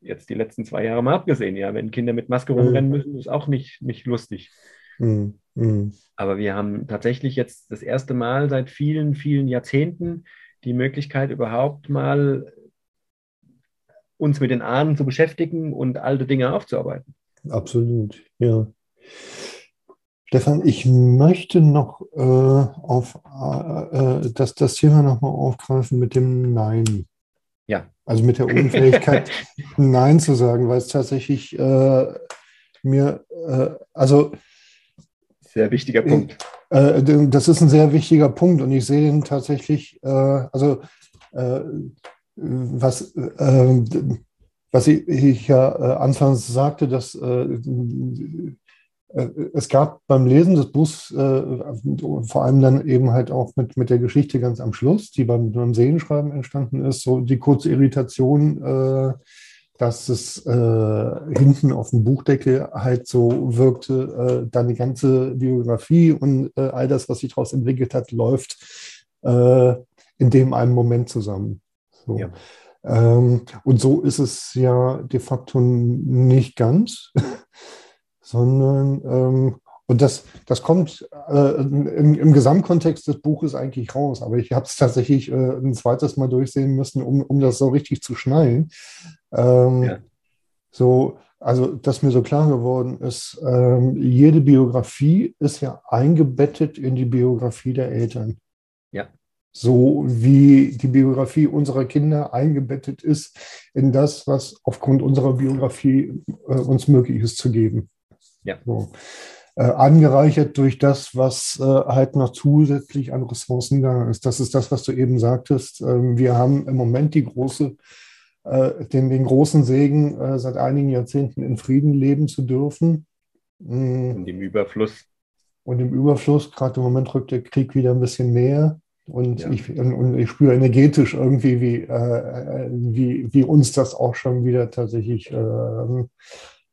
Jetzt die letzten zwei Jahre mal abgesehen, ja, wenn Kinder mit Maske rumrennen müssen, ist auch nicht, nicht lustig. Mhm. Mhm. Aber wir haben tatsächlich jetzt das erste Mal seit vielen, vielen Jahrzehnten die Möglichkeit, überhaupt mal uns mit den Ahnen zu beschäftigen und alte Dinge aufzuarbeiten. Absolut, ja. Stefan, ich möchte noch äh, auf äh, äh das, das Thema nochmal aufgreifen mit dem Nein. Ja. Also mit der Unfähigkeit, Nein zu sagen, weil es tatsächlich äh, mir, äh, also sehr wichtiger Punkt. Äh, das ist ein sehr wichtiger Punkt und ich sehe den tatsächlich, äh, also äh, was, was ich ja anfangs sagte, dass es gab beim Lesen des Buchs vor allem dann eben halt auch mit, mit der Geschichte ganz am Schluss, die beim, beim Sehenschreiben entstanden ist, so die kurze Irritation, dass es äh, hinten auf dem Buchdeckel halt so wirkte, äh, dann die ganze Biografie und äh, all das, was sich daraus entwickelt hat, läuft äh, in dem einen Moment zusammen. So. Ja. Ähm, und so ist es ja de facto nicht ganz, sondern ähm, und das, das kommt äh, im, im, Gesamtkontext des Buches eigentlich raus. Aber ich habe es tatsächlich äh, ein zweites Mal durchsehen müssen, um, um das so richtig zu schnallen. Ähm, ja. So, also, dass mir so klar geworden ist, ähm, jede Biografie ist ja eingebettet in die Biografie der Eltern. Ja. So wie die Biografie unserer Kinder eingebettet ist in das, was aufgrund unserer Biografie äh, uns möglich ist zu geben. Ja. So. Äh, angereichert durch das, was äh, halt noch zusätzlich an Ressourcen da ist. Das ist das, was du eben sagtest. Ähm, wir haben im Moment die große, äh, den, den großen Segen, äh, seit einigen Jahrzehnten in Frieden leben zu dürfen. Mm. Und im Überfluss. Und im Überfluss, gerade im Moment rückt der Krieg wieder ein bisschen näher. Und, ja. ich, und ich spüre energetisch irgendwie, wie, äh, wie, wie uns das auch schon wieder tatsächlich äh,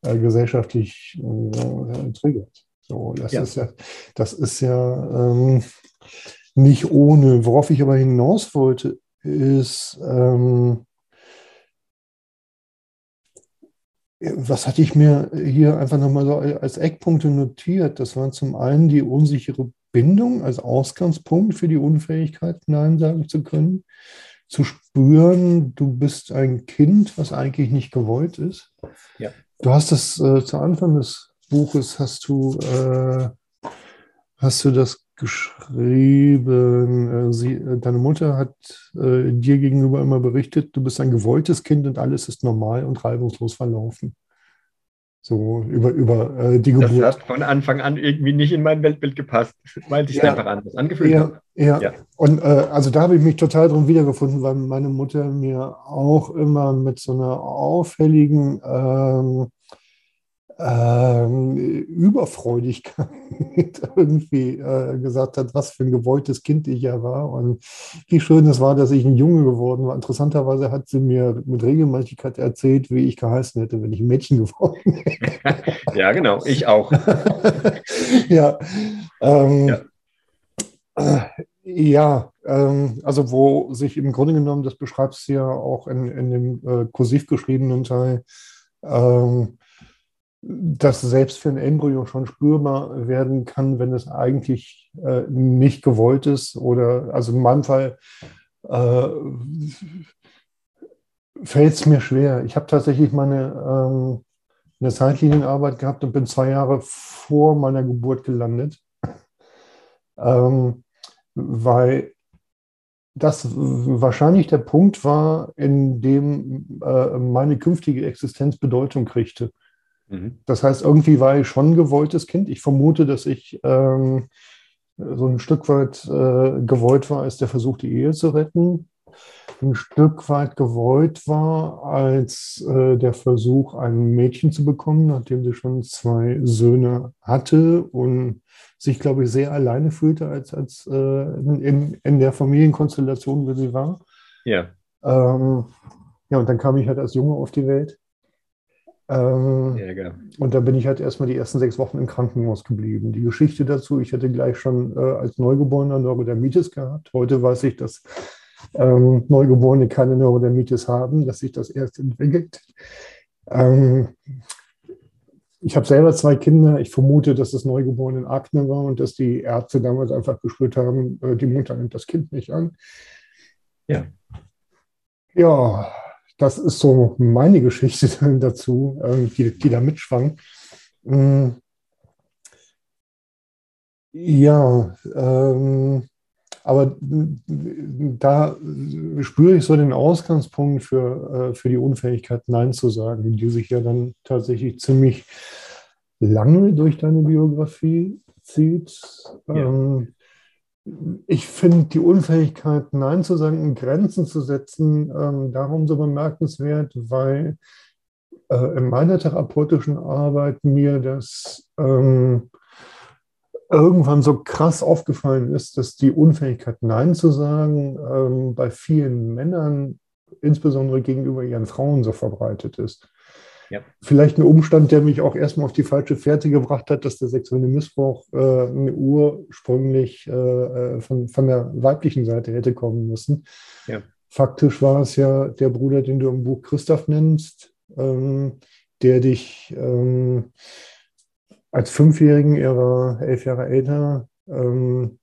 äh, gesellschaftlich äh, triggert. So, das ja. ist ja, das ist ja ähm, nicht ohne. Worauf ich aber hinaus wollte, ist, ähm, was hatte ich mir hier einfach nochmal so als Eckpunkte notiert? Das waren zum einen die unsichere Bindung als Ausgangspunkt für die Unfähigkeit, Nein sagen zu können. Zu spüren, du bist ein Kind, was eigentlich nicht gewollt ist. Ja. Du hast das äh, zu Anfang des Buches, hast du, äh, hast du das geschrieben. Äh, sie, äh, deine Mutter hat äh, dir gegenüber immer berichtet, du bist ein gewolltes Kind und alles ist normal und reibungslos verlaufen. So über, über äh, die Geburt. Das hat von Anfang an irgendwie nicht in mein Weltbild gepasst, weil sich ja, einfach anders angefühlt ja, hat. Ja, ja. Und äh, also da habe ich mich total drin wiedergefunden, weil meine Mutter mir auch immer mit so einer auffälligen ähm, ähm, Überfreudigkeit irgendwie äh, gesagt hat, was für ein gewolltes Kind ich ja war und wie schön es war, dass ich ein Junge geworden war. Interessanterweise hat sie mir mit Regelmäßigkeit erzählt, wie ich geheißen hätte, wenn ich ein Mädchen geworden wäre. ja, genau, ich auch. ja. Ähm, ja. Äh, ja, ähm, also wo sich im Grunde genommen, das beschreibst du ja auch in, in dem äh, kursiv geschriebenen Teil, ähm, dass selbst für ein Embryo schon spürbar werden kann, wenn es eigentlich äh, nicht gewollt ist. Oder also in meinem Fall äh, fällt es mir schwer. Ich habe tatsächlich meine ähm, eine Zeitlinienarbeit gehabt und bin zwei Jahre vor meiner Geburt gelandet, ähm, weil das wahrscheinlich der Punkt war, in dem äh, meine künftige Existenz Bedeutung kriegte. Mhm. Das heißt, irgendwie war ich schon ein gewolltes Kind. Ich vermute, dass ich ähm, so ein Stück weit äh, gewollt war, als der Versuch, die Ehe zu retten. Ein Stück weit gewollt war, als äh, der Versuch, ein Mädchen zu bekommen, nachdem sie schon zwei Söhne hatte und sich, glaube ich, sehr alleine fühlte als, als äh, in, in der Familienkonstellation, wie sie war. Ja. Ähm, ja, und dann kam ich halt als Junge auf die Welt. Ähm, und da bin ich halt erstmal die ersten sechs Wochen im Krankenhaus geblieben. Die Geschichte dazu, ich hätte gleich schon äh, als Neugeborener Neurodermitis gehabt. Heute weiß ich, dass ähm, Neugeborene keine Neurodermitis haben, dass sich das erst entwickelt. Ähm, ich habe selber zwei Kinder. Ich vermute, dass es Neugeborenen Akne war und dass die Ärzte damals einfach gespürt haben, äh, die Mutter nimmt das Kind nicht an. Ja. Ja, das ist so meine Geschichte dazu, die, die da mitschwang. Mm. Ja, ähm, aber da spüre ich so den Ausgangspunkt für, äh, für die Unfähigkeit, Nein zu sagen, die sich ja dann tatsächlich ziemlich lange durch deine Biografie zieht. Ja. Ähm, ich finde die Unfähigkeit, Nein zu sagen und Grenzen zu setzen, ähm, darum so bemerkenswert, weil äh, in meiner therapeutischen Arbeit mir das ähm, irgendwann so krass aufgefallen ist, dass die Unfähigkeit, Nein zu sagen, ähm, bei vielen Männern, insbesondere gegenüber ihren Frauen, so verbreitet ist. Ja. Vielleicht ein Umstand, der mich auch erstmal auf die falsche Fährte gebracht hat, dass der sexuelle Missbrauch äh, ursprünglich äh, äh, von, von der weiblichen Seite hätte kommen müssen. Ja. Faktisch war es ja der Bruder, den du im Buch Christoph nennst, ähm, der dich ähm, als Fünfjährigen, er war elf Jahre älter, ähm,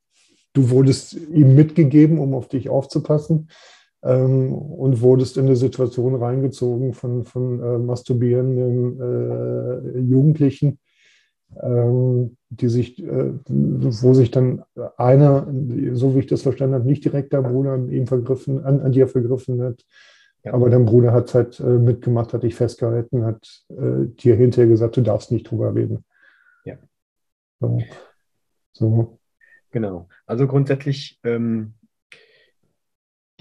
du wurdest ihm mitgegeben, um auf dich aufzupassen ähm, und wurdest in eine Situation reingezogen von, von äh, masturbierenden äh, Jugendlichen, ähm, die sich, äh, wo sich dann einer, so wie ich das verstanden habe, nicht direkt der Bruder an ihm vergriffen, an, an dir vergriffen hat. Ja. Aber dein Bruder hat halt äh, mitgemacht, hat dich festgehalten, hat äh, dir hinterher gesagt, du darfst nicht drüber reden. Ja. So. so. Genau. Also grundsätzlich, ähm,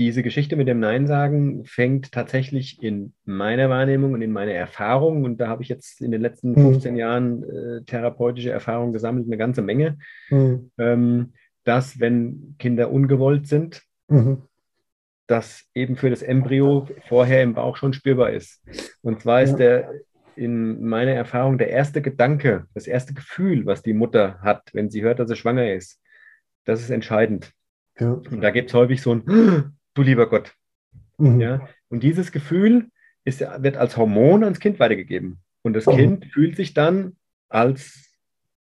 diese Geschichte mit dem Nein sagen fängt tatsächlich in meiner Wahrnehmung und in meiner Erfahrung, und da habe ich jetzt in den letzten 15 mhm. Jahren äh, therapeutische Erfahrungen gesammelt, eine ganze Menge, mhm. ähm, dass wenn Kinder ungewollt sind, mhm. das eben für das Embryo vorher im Bauch schon spürbar ist. Und zwar ist ja. der in meiner Erfahrung der erste Gedanke, das erste Gefühl, was die Mutter hat, wenn sie hört, dass sie schwanger ist, das ist entscheidend. Ja. Und da gibt es häufig so ein, du lieber Gott. Mhm. Ja? Und dieses Gefühl ist, wird als Hormon ans Kind weitergegeben. Und das mhm. Kind fühlt sich dann als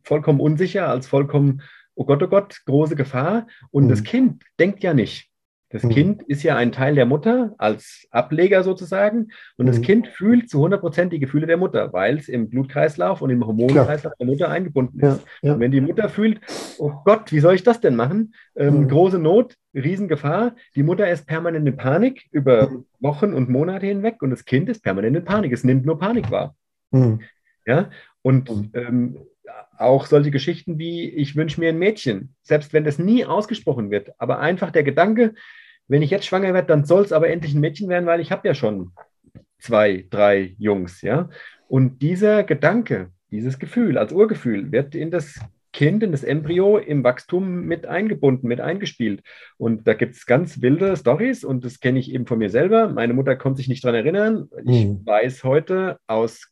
vollkommen unsicher, als vollkommen, oh Gott, oh Gott, große Gefahr. Und mhm. das Kind denkt ja nicht. Das mhm. Kind ist ja ein Teil der Mutter als Ableger sozusagen und mhm. das Kind fühlt zu 100 Prozent die Gefühle der Mutter, weil es im Blutkreislauf und im Hormonkreislauf der Mutter eingebunden ist. Ja, ja. Und wenn die Mutter fühlt, oh Gott, wie soll ich das denn machen? Ähm, mhm. Große Not, Riesengefahr. Die Mutter ist permanent in Panik über mhm. Wochen und Monate hinweg und das Kind ist permanent in Panik. Es nimmt nur Panik wahr. Mhm. Ja, und mhm. ähm, auch solche Geschichten wie, ich wünsche mir ein Mädchen, selbst wenn das nie ausgesprochen wird, aber einfach der Gedanke, wenn ich jetzt schwanger werde, dann soll es aber endlich ein Mädchen werden, weil ich habe ja schon zwei, drei Jungs, ja. Und dieser Gedanke, dieses Gefühl als Urgefühl wird in das Kind, in das Embryo im Wachstum mit eingebunden, mit eingespielt. Und da gibt es ganz wilde Stories und das kenne ich eben von mir selber. Meine Mutter konnte sich nicht daran erinnern. Ich mhm. weiß heute aus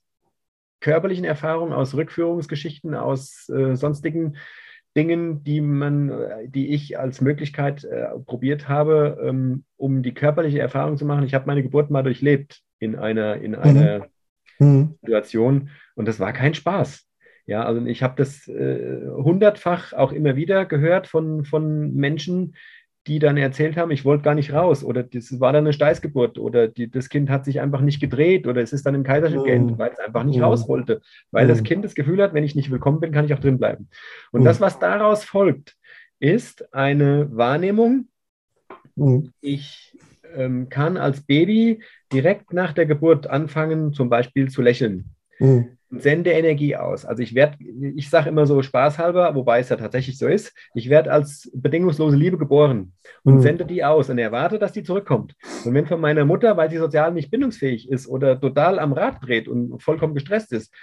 körperlichen Erfahrungen, aus Rückführungsgeschichten, aus äh, sonstigen Dingen, die man, die ich als Möglichkeit äh, probiert habe, ähm, um die körperliche Erfahrung zu machen. Ich habe meine Geburt mal durchlebt in einer, in einer mhm. Situation und das war kein Spaß. Ja, also ich habe das äh, hundertfach auch immer wieder gehört von, von Menschen, die dann erzählt haben, ich wollte gar nicht raus oder das war dann eine Steißgeburt oder die, das Kind hat sich einfach nicht gedreht oder es ist dann im Kaiserschnitt mhm. geendet, weil es einfach nicht mhm. raus wollte, weil mhm. das Kind das Gefühl hat, wenn ich nicht willkommen bin, kann ich auch drin bleiben. Und mhm. das, was daraus folgt, ist eine Wahrnehmung. Mhm. Ich ähm, kann als Baby direkt nach der Geburt anfangen, zum Beispiel zu lächeln. Mhm sende Energie aus. Also ich werde, ich sage immer so spaßhalber, wobei es ja tatsächlich so ist, ich werde als bedingungslose Liebe geboren und mhm. sende die aus und erwarte, dass die zurückkommt. Und wenn von meiner Mutter, weil sie sozial nicht bindungsfähig ist oder total am Rad dreht und vollkommen gestresst ist,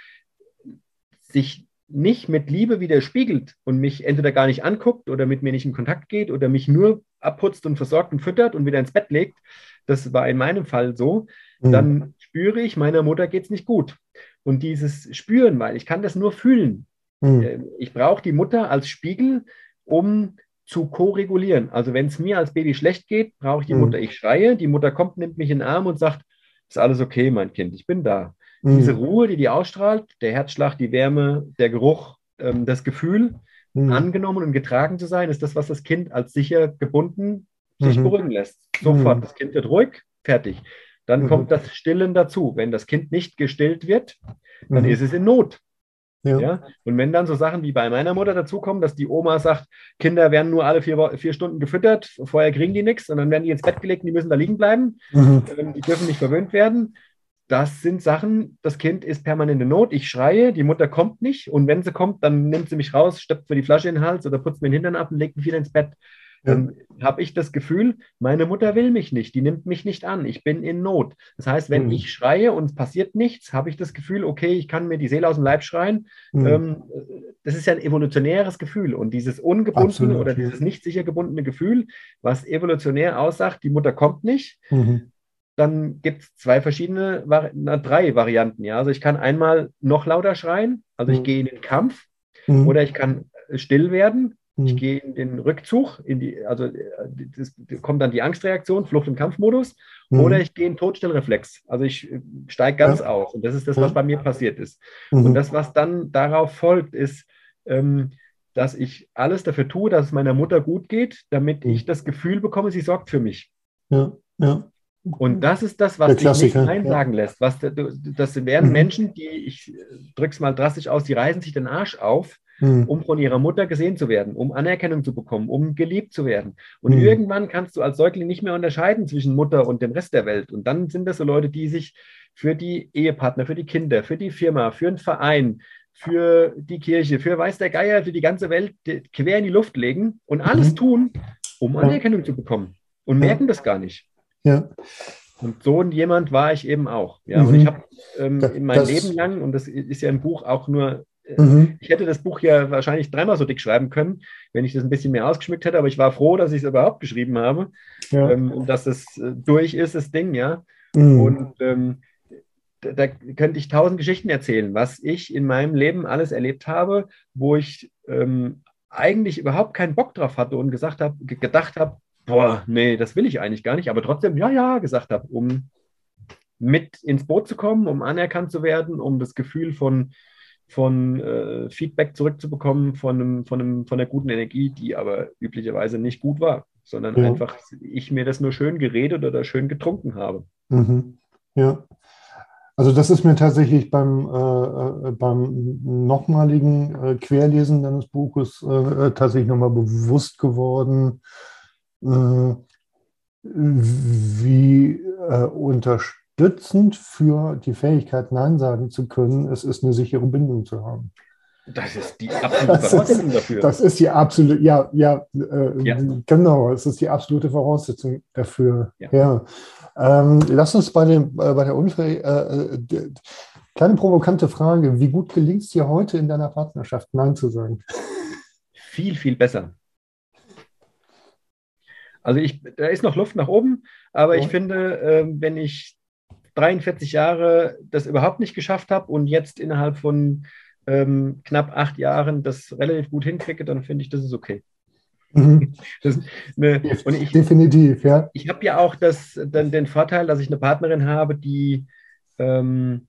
sich nicht mit Liebe widerspiegelt und mich entweder gar nicht anguckt oder mit mir nicht in Kontakt geht oder mich nur abputzt und versorgt und füttert und wieder ins Bett legt, das war in meinem Fall so, mhm. dann spüre ich, meiner Mutter geht es nicht gut. Und dieses Spüren, weil ich kann das nur fühlen. Mhm. Ich brauche die Mutter als Spiegel, um zu ko-regulieren. Also wenn es mir als Baby schlecht geht, brauche ich die mhm. Mutter. Ich schreie, die Mutter kommt, nimmt mich in den Arm und sagt, ist alles okay, mein Kind, ich bin da. Mhm. Diese Ruhe, die die ausstrahlt, der Herzschlag, die Wärme, der Geruch, ähm, das Gefühl, mhm. angenommen und getragen zu sein, ist das, was das Kind als sicher gebunden sich mhm. beruhigen lässt. Sofort, mhm. das Kind wird ruhig, fertig. Dann mhm. kommt das Stillen dazu. Wenn das Kind nicht gestillt wird, dann mhm. ist es in Not. Ja. ja. Und wenn dann so Sachen wie bei meiner Mutter dazukommen, dass die Oma sagt, Kinder werden nur alle vier, vier Stunden gefüttert, vorher kriegen die nichts und dann werden die ins Bett gelegt und die müssen da liegen bleiben, mhm. Ähm, die dürfen nicht verwöhnt werden. Das sind Sachen, das Kind ist permanent in Not, ich schreie, die Mutter kommt nicht und wenn sie kommt, dann nimmt sie mich raus, steppt mir die Flasche in den Hals oder putzt mir den Hintern ab und legt mich wieder ins Bett dann habe ich das Gefühl, meine Mutter will mich nicht, die nimmt mich nicht an, ich bin in Not. Das heißt, wenn mhm. ich schreie und es passiert nichts, habe ich das Gefühl, okay, ich kann mir die Seele aus dem Leib schreien. Mhm. Ähm, das ist ja ein evolutionäres Gefühl und dieses ungebundene Absolut, oder dieses nicht sicher gebundene Gefühl, was evolutionär aussagt, die Mutter kommt nicht. Mhm. Dann gibt es zwei verschiedene, na, drei Varianten. Ja? Also ich kann einmal noch lauter schreien, also ich mhm. gehe in den Kampf, mhm. oder ich kann still werden, ich mhm. gehe in den Rückzug, in die, also das kommt dann die Angstreaktion, Flucht- und Kampfmodus, mhm. oder ich gehe in Todstellreflex. Also ich äh, steige ganz ja. aus. Und das ist das, was bei mir passiert ist. Mhm. Und das, was dann darauf folgt, ist, ähm, dass ich alles dafür tue, dass es meiner Mutter gut geht, damit mhm. ich das Gefühl bekomme, sie sorgt für mich. Ja, ja. Und das ist das, was dich nicht einsagen ja. lässt. Was, das wären mhm. Menschen, die, ich drücke es mal drastisch aus, die reißen sich den Arsch auf, mhm. um von ihrer Mutter gesehen zu werden, um Anerkennung zu bekommen, um geliebt zu werden. Und mhm. irgendwann kannst du als Säugling nicht mehr unterscheiden zwischen Mutter und dem Rest der Welt. Und dann sind das so Leute, die sich für die Ehepartner, für die Kinder, für die Firma, für einen Verein für die Kirche, für weiß der Geier, für die ganze Welt quer in die Luft legen und alles mhm. tun, um Anerkennung zu bekommen und merken das gar nicht. Ja. Und so jemand war ich eben auch. Ja, mhm. und ich habe ähm, in meinem Leben lang, und das ist ja im Buch auch nur, mhm. ich hätte das Buch ja wahrscheinlich dreimal so dick schreiben können, wenn ich das ein bisschen mehr ausgeschmückt hätte, aber ich war froh, dass ich es überhaupt geschrieben habe ja. ähm, und dass es äh, durch ist, das Ding, ja. Mhm. Und ähm, da, da könnte ich tausend Geschichten erzählen, was ich in meinem Leben alles erlebt habe, wo ich ähm, eigentlich überhaupt keinen Bock drauf hatte und gesagt habe, gedacht habe, boah, nee, das will ich eigentlich gar nicht, aber trotzdem ja, ja gesagt habe, um mit ins Boot zu kommen, um anerkannt zu werden, um das Gefühl von, von äh, Feedback zurückzubekommen, von, einem, von, einem, von der guten Energie, die aber üblicherweise nicht gut war, sondern ja. einfach ich mir das nur schön geredet oder schön getrunken habe. Mhm. Ja. Also das ist mir tatsächlich beim, äh, äh beim nochmaligen äh, Querlesen deines Buches äh, tatsächlich nochmal bewusst geworden, äh, wie äh, unterstützend für die Fähigkeit, Nein sagen zu können, es ist, eine sichere Bindung zu haben. Das ist die absolute Voraussetzung dafür. Das ist die absolute, ja, ja, äh, ja, genau, es ist die absolute Voraussetzung dafür. Ja. ja. Ähm, lass uns bei, dem, äh, bei der Unfall, äh, äh kleine provokante Frage, wie gut gelingt es dir heute in deiner Partnerschaft, Nein zu sagen? Viel, viel besser. Also ich, da ist noch Luft nach oben, aber ja. ich finde, äh, wenn ich 43 Jahre das überhaupt nicht geschafft habe und jetzt innerhalb von ähm, knapp acht Jahren das relativ gut hinkriege, dann finde ich, das ist okay. Mhm. Das, ne, und ich, Definitiv, ja. Ich habe ja auch das, dann den Vorteil, dass ich eine Partnerin habe, die ähm,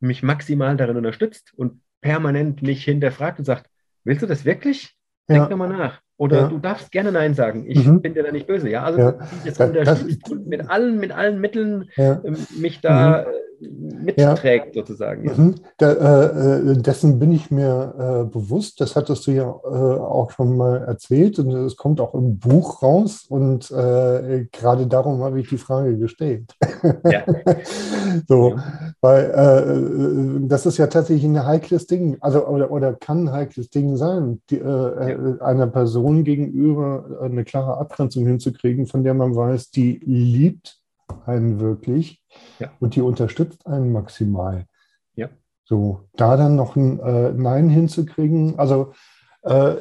mich maximal darin unterstützt und permanent mich hinterfragt und sagt, willst du das wirklich? Denk ja. nochmal nach. Oder ja. du darfst gerne Nein sagen. Ich mhm. bin dir da nicht böse. Ja, also ja. das unterstützt und mit allen, mit allen Mitteln ja. Ähm, mich da mhm. Mitträgt, sozusagen. Mhm. Da, äh, äh, dessen bin ich mir äh, bewusst. Das hattest du ja äh, auch schon mal erzählt und es kommt auch im Buch raus. Und äh, gerade darum habe ich die Frage gestellt. Ja. so, weil äh, das ist ja tatsächlich ein heikles Ding, also oder, oder kann ein heikles Ding sein, die, einer Person gegenüber eine klare Abgrenzung hinzukriegen, von der man weiß, die liebt einen wirklich ja. und die unterstützt einen maximal. Ja. So, da dann noch ein äh, Nein hinzukriegen, also äh,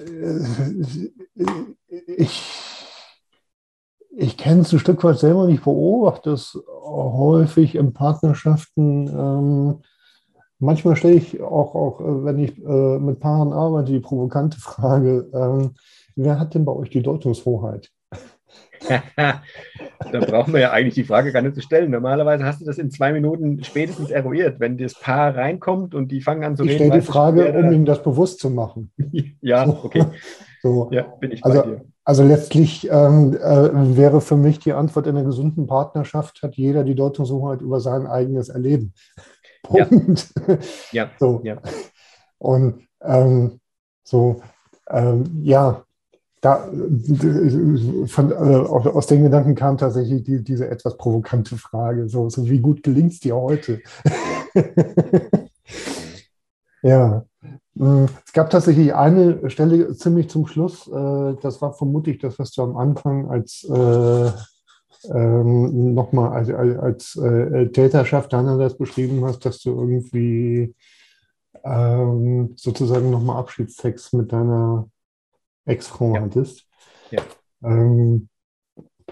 ich, ich kenne es ein Stück weit selber und ich beobachte es häufig in Partnerschaften. Ähm, manchmal stelle ich auch, auch äh, wenn ich äh, mit Paaren arbeite, die provokante Frage, ähm, Wer hat denn bei euch die Deutungshoheit? da brauchen wir ja eigentlich die Frage gar nicht zu stellen. Normalerweise hast du das in zwei Minuten spätestens eruiert, wenn das Paar reinkommt und die fangen an zu ich reden. Ich stelle die Frage, um ihm das bewusst zu machen. ja, okay. So. Ja, bin ich also, bei dir. Also letztlich ähm, äh, wäre für mich die Antwort in einer gesunden Partnerschaft, hat jeder die Deutungshoheit über sein eigenes Erleben. Punkt. Ja. ja. So. ja. Und ähm, so, ähm, ja, da, von, äh, aus den Gedanken kam tatsächlich die, diese etwas provokante Frage, so, so wie gut gelingt es dir heute? ja, mm, es gab tatsächlich eine Stelle ziemlich zum Schluss, äh, das war vermutlich das, was du am Anfang als äh, ähm, nochmal als, als äh, Täterschaft deinerseits beschrieben hast, dass du irgendwie ähm, sozusagen nochmal Abschiedstext mit deiner Ex-Frau ja. hattest. Ja. Ähm,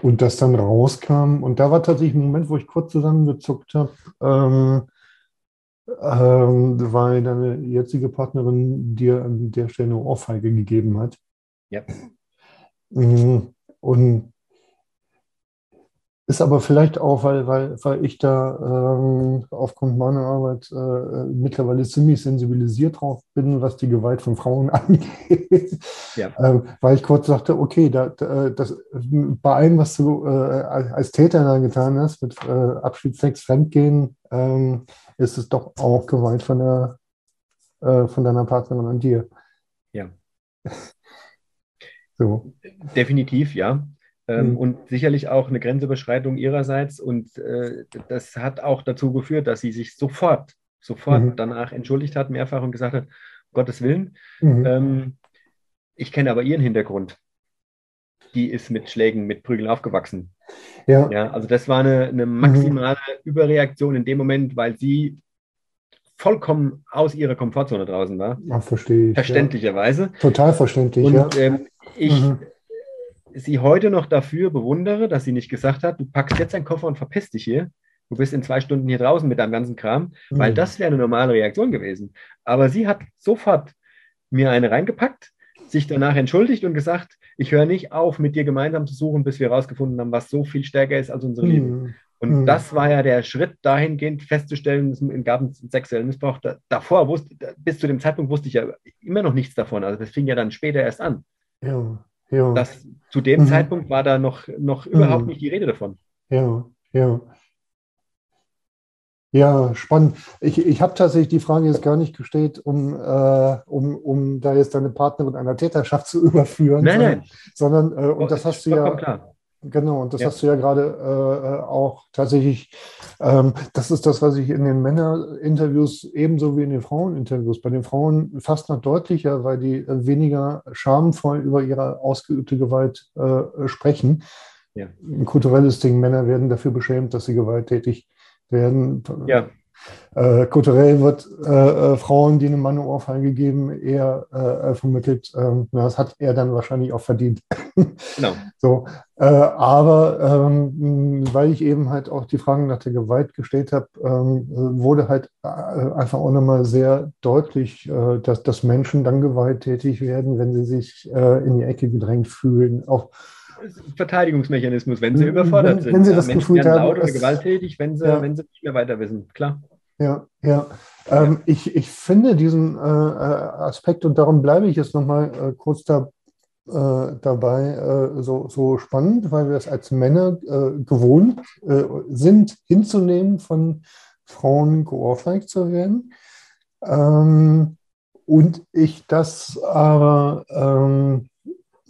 und das dann rauskam. Und da war tatsächlich ein Moment, wo ich kurz zusammengezuckt habe, ähm, ähm, weil deine jetzige Partnerin dir an der Stelle eine Ohrfeige gegeben hat. Ja. Mm, und ist aber vielleicht auch, weil, weil, weil ich da ähm, aufgrund meiner Arbeit äh, mittlerweile ziemlich sensibilisiert drauf bin, was die Gewalt von Frauen angeht. Ja. Ähm, weil ich kurz sagte, okay, da, da, das, bei allem, was du äh, als Täter da getan hast, mit äh, Abschiedssex, Fremdgehen, ähm, ist es doch auch Gewalt von, der, äh, von deiner Partnerin an dir. Ja. so. Definitiv, ja. Ähm, mhm. Und sicherlich auch eine Grenzüberschreitung ihrerseits. Und äh, das hat auch dazu geführt, dass sie sich sofort sofort Mhm. danach entschuldigt hat, mehrfach und gesagt hat, um Gottes Willen. Mhm. Ähm, ich kenne aber ihren Hintergrund. Die ist mit Schlägen, mit Prügeln aufgewachsen. Ja, Ja, also das war eine, eine maximale Überreaktion in dem Moment, weil sie vollkommen aus ihrer Komfortzone draußen war, ah, verstehe ich. verständlicherweise. Ja. Total verständlich, Und ja. ähm, ich Mhm. Sie heute noch dafür bewundere, dass sie nicht gesagt hat, du packst jetzt deinen Koffer und verpiss dich hier. Du bist in zwei Stunden hier draußen mit deinem ganzen Kram, weil Mhm. das wäre eine normale Reaktion gewesen. Aber sie hat sofort mir eine reingepackt, sich danach entschuldigt und gesagt, ich höre nicht auf, mit dir gemeinsam zu suchen, bis wir herausgefunden haben, was so viel stärker ist als unsere Liebe. Mhm. Und Mhm. das war ja der Schritt dahingehend festzustellen, es gab einen sexuellen Missbrauch. Da, davor wusste, bis zu dem Zeitpunkt wusste ich ja immer noch nichts davon. Also das fing ja dann später erst an. Ja, ja. Das, zu dem Mhm. Zeitpunkt war da noch, noch überhaupt Mhm. nicht die Rede davon. Ja, ja. Ja, spannend. Ich, ich habe tatsächlich die Frage jetzt gar nicht gestellt, um, äh, um, um da jetzt deine Partnerin einer Täterschaft zu überführen, Nein, sondern, nein. sondern äh, und das Ist hast du ja, klar. genau, und das Ja. hast du ja gerade äh, auch tatsächlich, das ist das, was ich in den Männerinterviews ebenso wie in den Fraueninterviews, bei den Frauen fast noch deutlicher, weil die äh, weniger schamvoll über ihre ausgeübte Gewalt äh, sprechen. Ja. Ein kulturelles Ding, Männer werden dafür beschämt, dass sie gewalttätig werden. Ja, Äh, kulturell wird äh, äh, Frauen, die einem Mann eine Ohrfeige geben, eher äh, äh, vermittelt, ähm, na, das hat er dann wahrscheinlich auch verdient. genau. So, äh, aber ähm, weil ich eben halt auch die Fragen nach der Gewalt gestellt habe, ähm, äh, wurde halt einfach auch nochmal sehr deutlich, dass, dass Menschen dann gewalttätig werden, wenn sie sich in die Ecke gedrängt fühlen. Auch Verteidigungsmechanismus, wenn sie überfordert wenn- sind. wenn sie Ja, das Menschen Gefühl haben, laut oder gewalttätig, wenn sie, Ja. wenn sie nicht mehr weiter wissen. Klar. Ja, ja. Ähm, ich, ich finde diesen äh, äh, Aspekt und darum bleibe ich jetzt nochmal äh, kurz da, äh, dabei äh, so, so spannend, weil wir es als Männer äh, gewohnt äh, sind, hinzunehmen, von Frauen geohrfeigt zu werden. Ähm, und ich das aber ähm,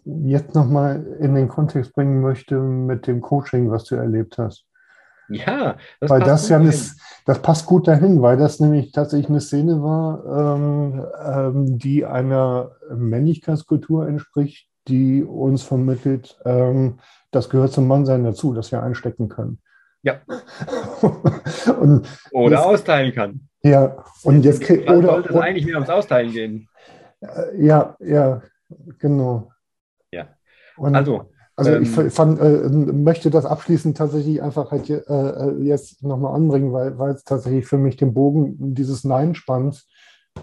jetzt nochmal in den Kontext bringen möchte mit dem Coaching, was du erlebt hast. Ja, das Weil passt das gut ja dahin. das passt gut dahin, weil das nämlich tatsächlich eine Szene war, ähm, ähm, die einer Männlichkeitskultur entspricht, die uns vermittelt, ähm, das gehört zum Mannsein dazu, dass wir einstecken können. Ja. Oder das- austeilen kann. ja, und jetzt Fall oder, sollte es eigentlich mehr ums Austeilen gehen. äh, ja, ja, genau. Ja. Und, Also, Also ich Ähm, fand, äh, möchte das abschließend tatsächlich einfach halt äh, jetzt nochmal anbringen, weil, weil es tatsächlich für mich den Bogen dieses Nein spannt,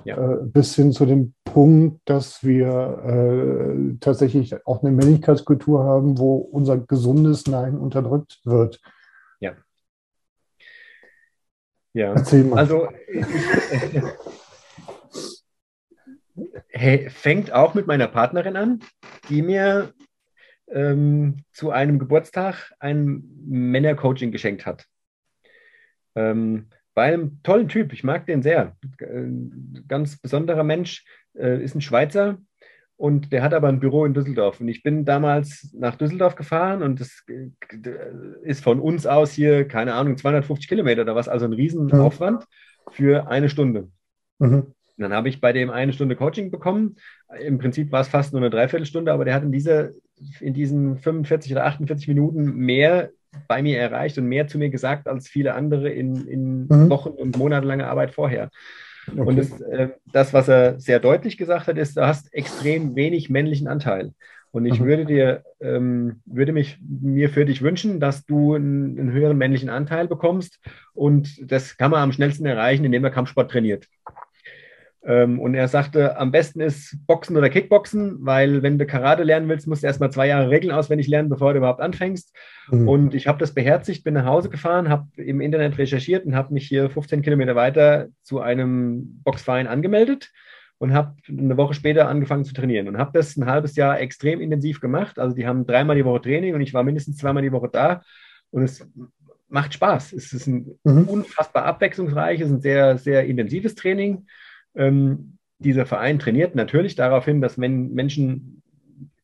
Ja. äh, bis hin zu dem Punkt, dass wir äh, tatsächlich auch eine Männlichkeitskultur haben, wo unser gesundes Nein unterdrückt wird. ja. Erzähl mal. Also, ich, hey, fängt auch mit meiner Partnerin an, die mir ähm, zu einem Geburtstag ein Männercoaching geschenkt hat. Ähm, bei einem tollen Typ, ich mag den sehr. Äh, ganz besonderer Mensch, äh, ist ein Schweizer und der hat aber ein Büro in Düsseldorf. Und ich bin damals nach Düsseldorf gefahren und das äh, ist von uns aus hier, keine Ahnung, 250 Kilometer oder was, also ein Riesenaufwand für eine Stunde. mhm. Und dann habe ich bei dem eine Stunde Coaching bekommen. Im Prinzip war es fast nur eine Dreiviertelstunde, aber der hat in, dieser, in diesen 45 oder 48 Minuten mehr bei mir erreicht und mehr zu mir gesagt als viele andere in, in Mhm. Wochen und monatelanger Arbeit vorher. Okay. Und das, äh, das, was er sehr deutlich gesagt hat, ist, du hast extrem wenig männlichen Anteil. Und ich Mhm. würde dir, ähm, würde mich mir für dich wünschen, dass du einen, einen höheren männlichen Anteil bekommst. Und das kann man am schnellsten erreichen, indem er Kampfsport trainiert. Ähm, und er sagte, am besten ist Boxen oder Kickboxen, weil wenn du Karate lernen willst, musst du erstmal zwei Jahre Regeln auswendig lernen, bevor du überhaupt anfängst. Mhm. Und ich habe das beherzigt, bin nach Hause gefahren, habe im Internet recherchiert und habe mich hier 15 Kilometer weiter zu einem Boxverein angemeldet und habe eine Woche später angefangen zu trainieren und habe das ein halbes Jahr extrem intensiv gemacht. Also die haben dreimal die Woche Training und ich war mindestens zweimal die Woche da und es macht Spaß. Es ist ein Mhm. unfassbar abwechslungsreiches, ein sehr, sehr intensives Training. Ähm, dieser Verein trainiert natürlich darauf hin, dass wenn Menschen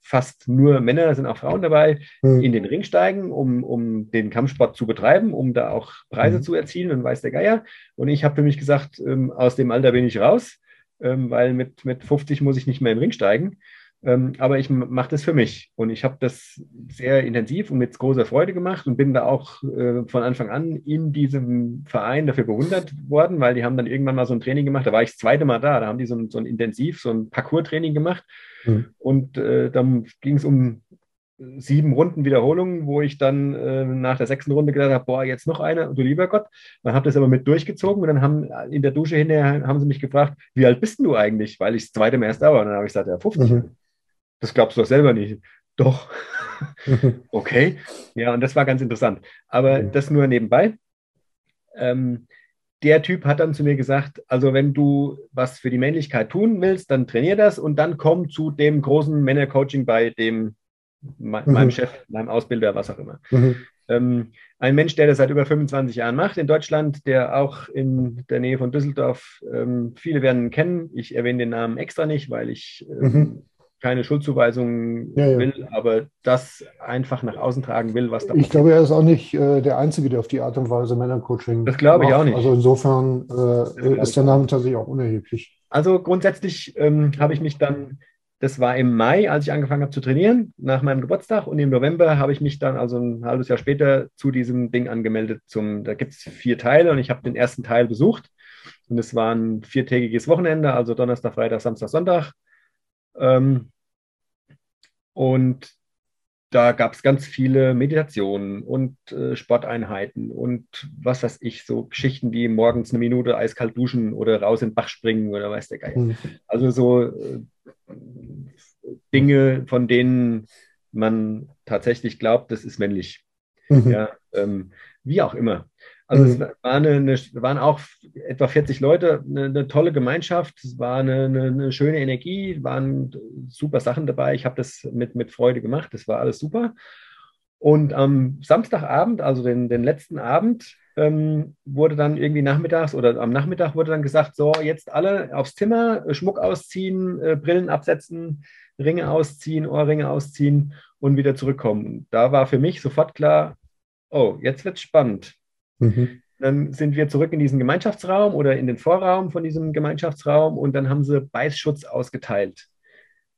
fast nur Männer, da sind auch Frauen dabei, Mhm. in den Ring steigen, um, um den Kampfsport zu betreiben, um da auch Preise Mhm. zu erzielen und weiß der Geier. Und ich habe für mich gesagt, ähm, aus dem Alter bin ich raus, ähm, weil mit, mit 50 muss ich nicht mehr in den Ring steigen. Ähm, aber ich mache das für mich. Und ich habe das sehr intensiv und mit großer Freude gemacht und bin da auch äh, von Anfang an in diesem Verein dafür bewundert worden, weil die haben dann irgendwann mal so ein Training gemacht. Da war ich das zweite Mal da. Da haben die so ein, so ein Intensiv, so ein Parcours-Training gemacht. Mhm. Und äh, dann ging es um sieben Runden Wiederholungen, wo ich dann äh, nach der sechsten Runde gedacht habe, boah, jetzt noch eine, du lieber Gott. Dann habe das aber mit durchgezogen und dann haben in der Dusche hinterher haben sie mich gefragt, wie alt bist denn du eigentlich? Weil ich das zweite Mal erst da war. Und dann habe ich gesagt, ja, 50. Mhm. Das glaubst du doch selber nicht. Doch. Okay. Ja, und das war ganz interessant. Aber das nur nebenbei. Ähm, der Typ hat dann zu mir gesagt, also wenn du was für die Männlichkeit tun willst, dann trainier das und dann komm zu dem großen Männercoaching bei dem me Mhm. meinem Chef, meinem Ausbilder, was auch immer. Mhm. Ähm, ein Mensch, der das seit über 25 Jahren macht in Deutschland, der auch in der Nähe von Düsseldorf, ähm, viele werden ihn kennen. Ich erwähne den Namen extra nicht, weil ich ähm, Mhm. Keine Schuldzuweisungen Ja, ja. will, aber das einfach nach außen tragen will, was da Ich glaube, er ist auch nicht äh, der Einzige, der auf die Art und Weise Männercoaching Das glaube ich macht. auch nicht. Also insofern äh, glaube ist der Name tatsächlich auch unerheblich. Also grundsätzlich ähm, habe ich mich dann, das war im Mai, als ich angefangen habe zu trainieren, nach meinem Geburtstag. Und im November habe ich mich dann, also ein halbes Jahr später, zu diesem Ding angemeldet. Zum, da gibt es vier Teile und ich habe den ersten Teil besucht. Und es war ein viertägiges Wochenende, also Donnerstag, Freitag, Samstag, Sonntag. Ähm, und da gab es ganz viele Meditationen und äh, Sporteinheiten und was weiß ich, so Geschichten wie morgens eine Minute eiskalt duschen oder raus in den Bach springen oder weiß der Geier. Mhm. Also so äh, Dinge, von denen man tatsächlich glaubt, das ist männlich. Mhm. Ja, ähm, wie auch immer. Also Mhm. es war eine, eine, waren auch etwa 40 Leute, eine, eine tolle Gemeinschaft, es war eine, eine, schöne Energie, waren super Sachen dabei. Ich habe das mit, mit Freude gemacht, das war alles super. Und am Samstagabend, also den, den letzten Abend, ähm, wurde dann irgendwie nachmittags oder am Nachmittag wurde dann gesagt, so jetzt alle aufs Zimmer, Schmuck ausziehen, äh, Brillen absetzen, Ringe ausziehen, Ohrringe ausziehen und wieder zurückkommen. Da war für mich sofort klar, oh, jetzt wird es spannend. Mhm. Dann sind wir zurück in diesen Gemeinschaftsraum oder in den Vorraum von diesem Gemeinschaftsraum und dann haben sie Beißschutz ausgeteilt.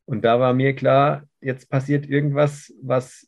Und da war mir klar, jetzt passiert irgendwas, was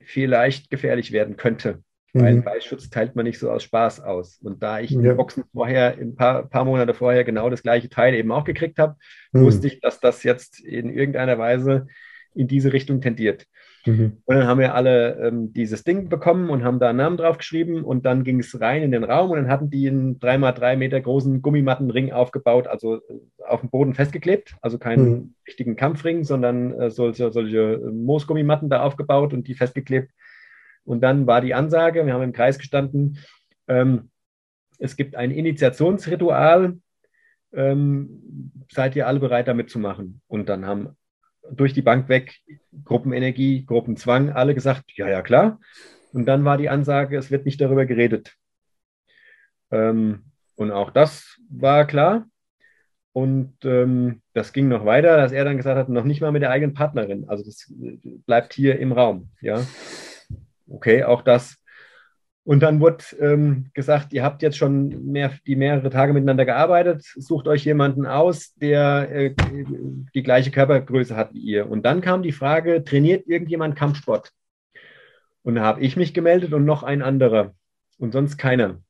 vielleicht gefährlich werden könnte. Weil Mhm. Beißschutz teilt man nicht so aus Spaß aus. Und da ich Ja. Boxen vorher, ein paar, paar Monate vorher genau das gleiche Teil eben auch gekriegt habe, Mhm. wusste ich, dass das jetzt in irgendeiner Weise in diese Richtung tendiert. Mhm. Und dann haben wir alle ähm, dieses Ding bekommen und haben da einen Namen drauf geschrieben und dann ging es rein in den Raum und dann hatten die einen 3x3 Meter großen Gummimattenring aufgebaut, also äh, auf dem Boden festgeklebt, also keinen Mhm. richtigen Kampfring, sondern äh, solche, solche äh, Moosgummimatten da aufgebaut und die festgeklebt. Und dann war die Ansage, wir haben im Kreis gestanden, ähm, es gibt ein Initiationsritual, ähm, seid ihr alle bereit, da mitzumachen? Und dann haben durch die Bank weg Gruppenenergie, Gruppenzwang, alle gesagt, ja, ja, klar. Und dann war die Ansage, es wird nicht darüber geredet. Ähm, und auch das war klar. Und ähm, das ging noch weiter, dass er dann gesagt hat, noch nicht mal mit der eigenen Partnerin. Also das bleibt hier im Raum. Ja, okay, auch das. Und dann wurde ähm, gesagt, ihr habt jetzt schon mehr, die mehrere Tage miteinander gearbeitet, sucht euch jemanden aus, der äh, die gleiche Körpergröße hat wie ihr. Und dann kam die Frage, trainiert irgendjemand Kampfsport? Und da habe ich mich gemeldet und noch ein anderer und sonst keiner.